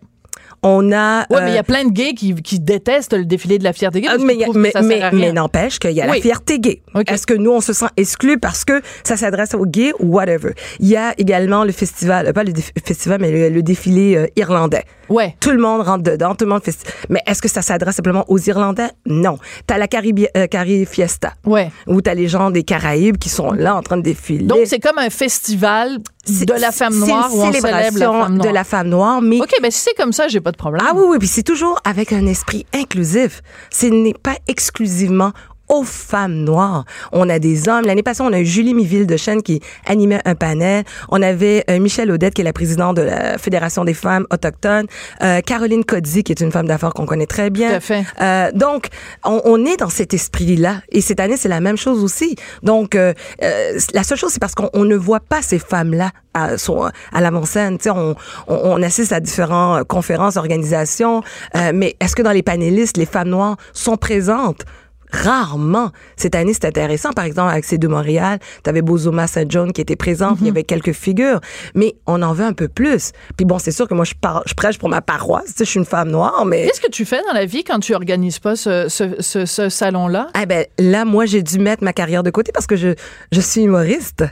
On a. Ouais, mais il y euh, a plein de gays qui, qui détestent le défilé de la fierté gay. ah, mais mais, mais, mais n'empêche qu'il y a Oui. la fierté gay. OK. Est-ce que nous, on se sent exclus parce que ça s'adresse aux gays ou whatever? Il y a également le festival, euh, pas le festival, mais le, le défilé euh, irlandais. Ouais. Tout le monde rentre dedans, tout le monde fait. Mais est-ce que ça s'adresse simplement aux Irlandais? Non. T'as la Caribi euh, Cari Fiesta, Ouais. où t'as les gens des Caraïbes qui sont là en train de défiler. Donc, c'est comme un festival de la femme noire une où on célèbre la célébration femme noire. de la femme noire, mais OK, ben si c'est comme ça, j'ai pas de problème. ah oui, oui, puis c'est toujours avec un esprit inclusif. Ce n'est pas exclusivement aux femmes noires. On a des hommes. L'année passée, on a eu Julie Miville de Chêne qui animait un panel. On avait euh, Michelle Audette, qui est la présidente de la Fédération des femmes autochtones. Euh, Caroline Codzi, qui est une femme d'affaires qu'on connaît très bien. Tout à fait. Euh, donc, on, on est dans cet esprit-là. Et cette année, c'est la même chose aussi. Donc, euh, euh, la seule chose, c'est parce qu'on on ne voit pas ces femmes-là à, son- à l'avant-scène. Tu sais, on, on, on assiste à différentes conférences, organisations. euh, mais est-ce que dans les panélistes, les femmes noires sont présentes? Rarement. Cette année, c'est intéressant. Par exemple, avec ces deux Montréal, t'avais Bozoma St. John qui était présente. Il y avait quelques figures. Mais on en veut un peu plus. Puis bon, c'est sûr que moi, je, par- je prêche pour ma paroisse. Tu sais, je suis une femme noire, mais... Qu'est-ce que tu fais dans la vie quand tu organises pas ce, ce, ce, ce salon-là? Ah ben là, moi, j'ai dû mettre ma carrière de côté parce que je, je suis humoriste.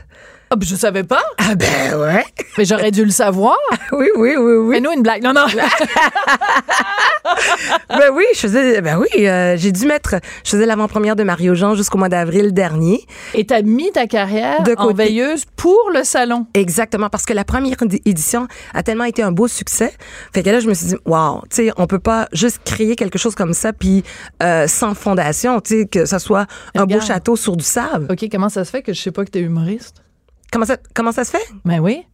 Ah, ben, je savais pas, Ah ben ouais. mais j'aurais dû le savoir. Oui, oui, oui, oui. Fais-nous une blague. Non, non. ben oui, je faisais, ben oui, euh, j'ai dû mettre, je faisais l'avant-première de Mario Jean jusqu'au mois d'avril dernier. Et t'as mis ta carrière De en veilleuse pour le salon. Exactement, parce que la première édi- édition a tellement été un beau succès. Fait que là, je me suis dit, wow, tu sais, on peut pas juste créer quelque chose comme ça, puis euh, sans fondation, tu sais, que ça soit un beau château sur du sable. OK, comment ça se fait que je sais pas que t'es humoriste? Comment ça, comment ça se fait? Ben oui.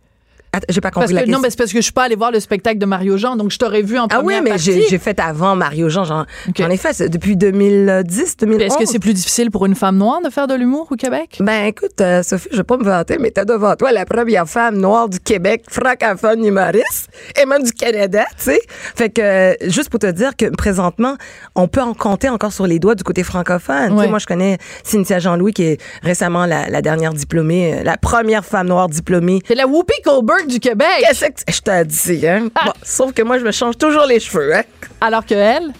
J'ai pas Parce compris la que, question. non, mais c'est parce que je suis pas allée voir le spectacle de Mario Jean, donc je t'aurais vu en Ah oui, première mais j'ai fait avant Mario Jean. J'en Ok. j'en ai fait depuis 2010, 2011. Est-ce que c'est plus difficile pour une femme noire de faire de l'humour au Québec? Ben écoute, euh, Sophie, je vais pas me vanter, mais t'as devant toi la première femme noire du Québec, francophone humoriste, et même du Canada, tu sais. Fait que, euh, juste pour te dire que présentement, on peut en compter encore sur les doigts du côté francophone. Ouais. moi, je connais Cynthia Jean-Louis, qui est récemment la, la dernière diplômée, euh, la première femme noire diplômée. C'est la Whoopi Goldberg du Québec. Qu'est-ce que je t'ai dit, hein? Ah. Bon, sauf que moi, je me change toujours les cheveux, hein? Alors que elle?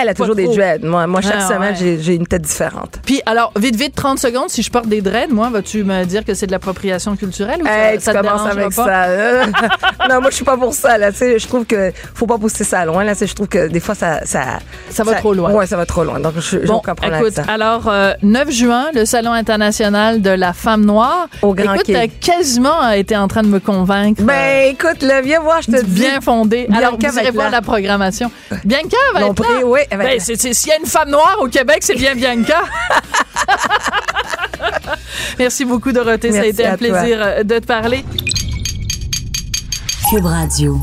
Elle a toujours des dreads. Moi, moi chaque Ah, semaine, ouais. j'ai- une tête différente. Puis, alors, vite, vite, 30 secondes, si je porte des dreads, moi, vas-tu me dire que c'est de l'appropriation culturelle ou Hey, ça, tu ça te commences avec pas? ça. non, moi, je suis pas pour ça. Là. Je trouve que faut pas pousser ça loin. Là. Je trouve que des fois, ça... Ça, Ça va trop loin. Ouais, ça va trop loin. Donc, je Bon, problème écoute, ça. alors, euh, 9 juin, le Salon international de la femme noire. Au Grand Écoute, t'as quasiment été en train de me convaincre. euh, Ben, écoute, là, viens voir, je te dis. bien fondé. Alors, Bianca vous va irez voir la programmation. Bianca va être là. oui, Ben, c'est- S'il y a une femme noire au Québec, c'est bien Bianca. Merci beaucoup, Dorothée. Ça a été un toi. plaisir euh, de te parler. Cube Radio.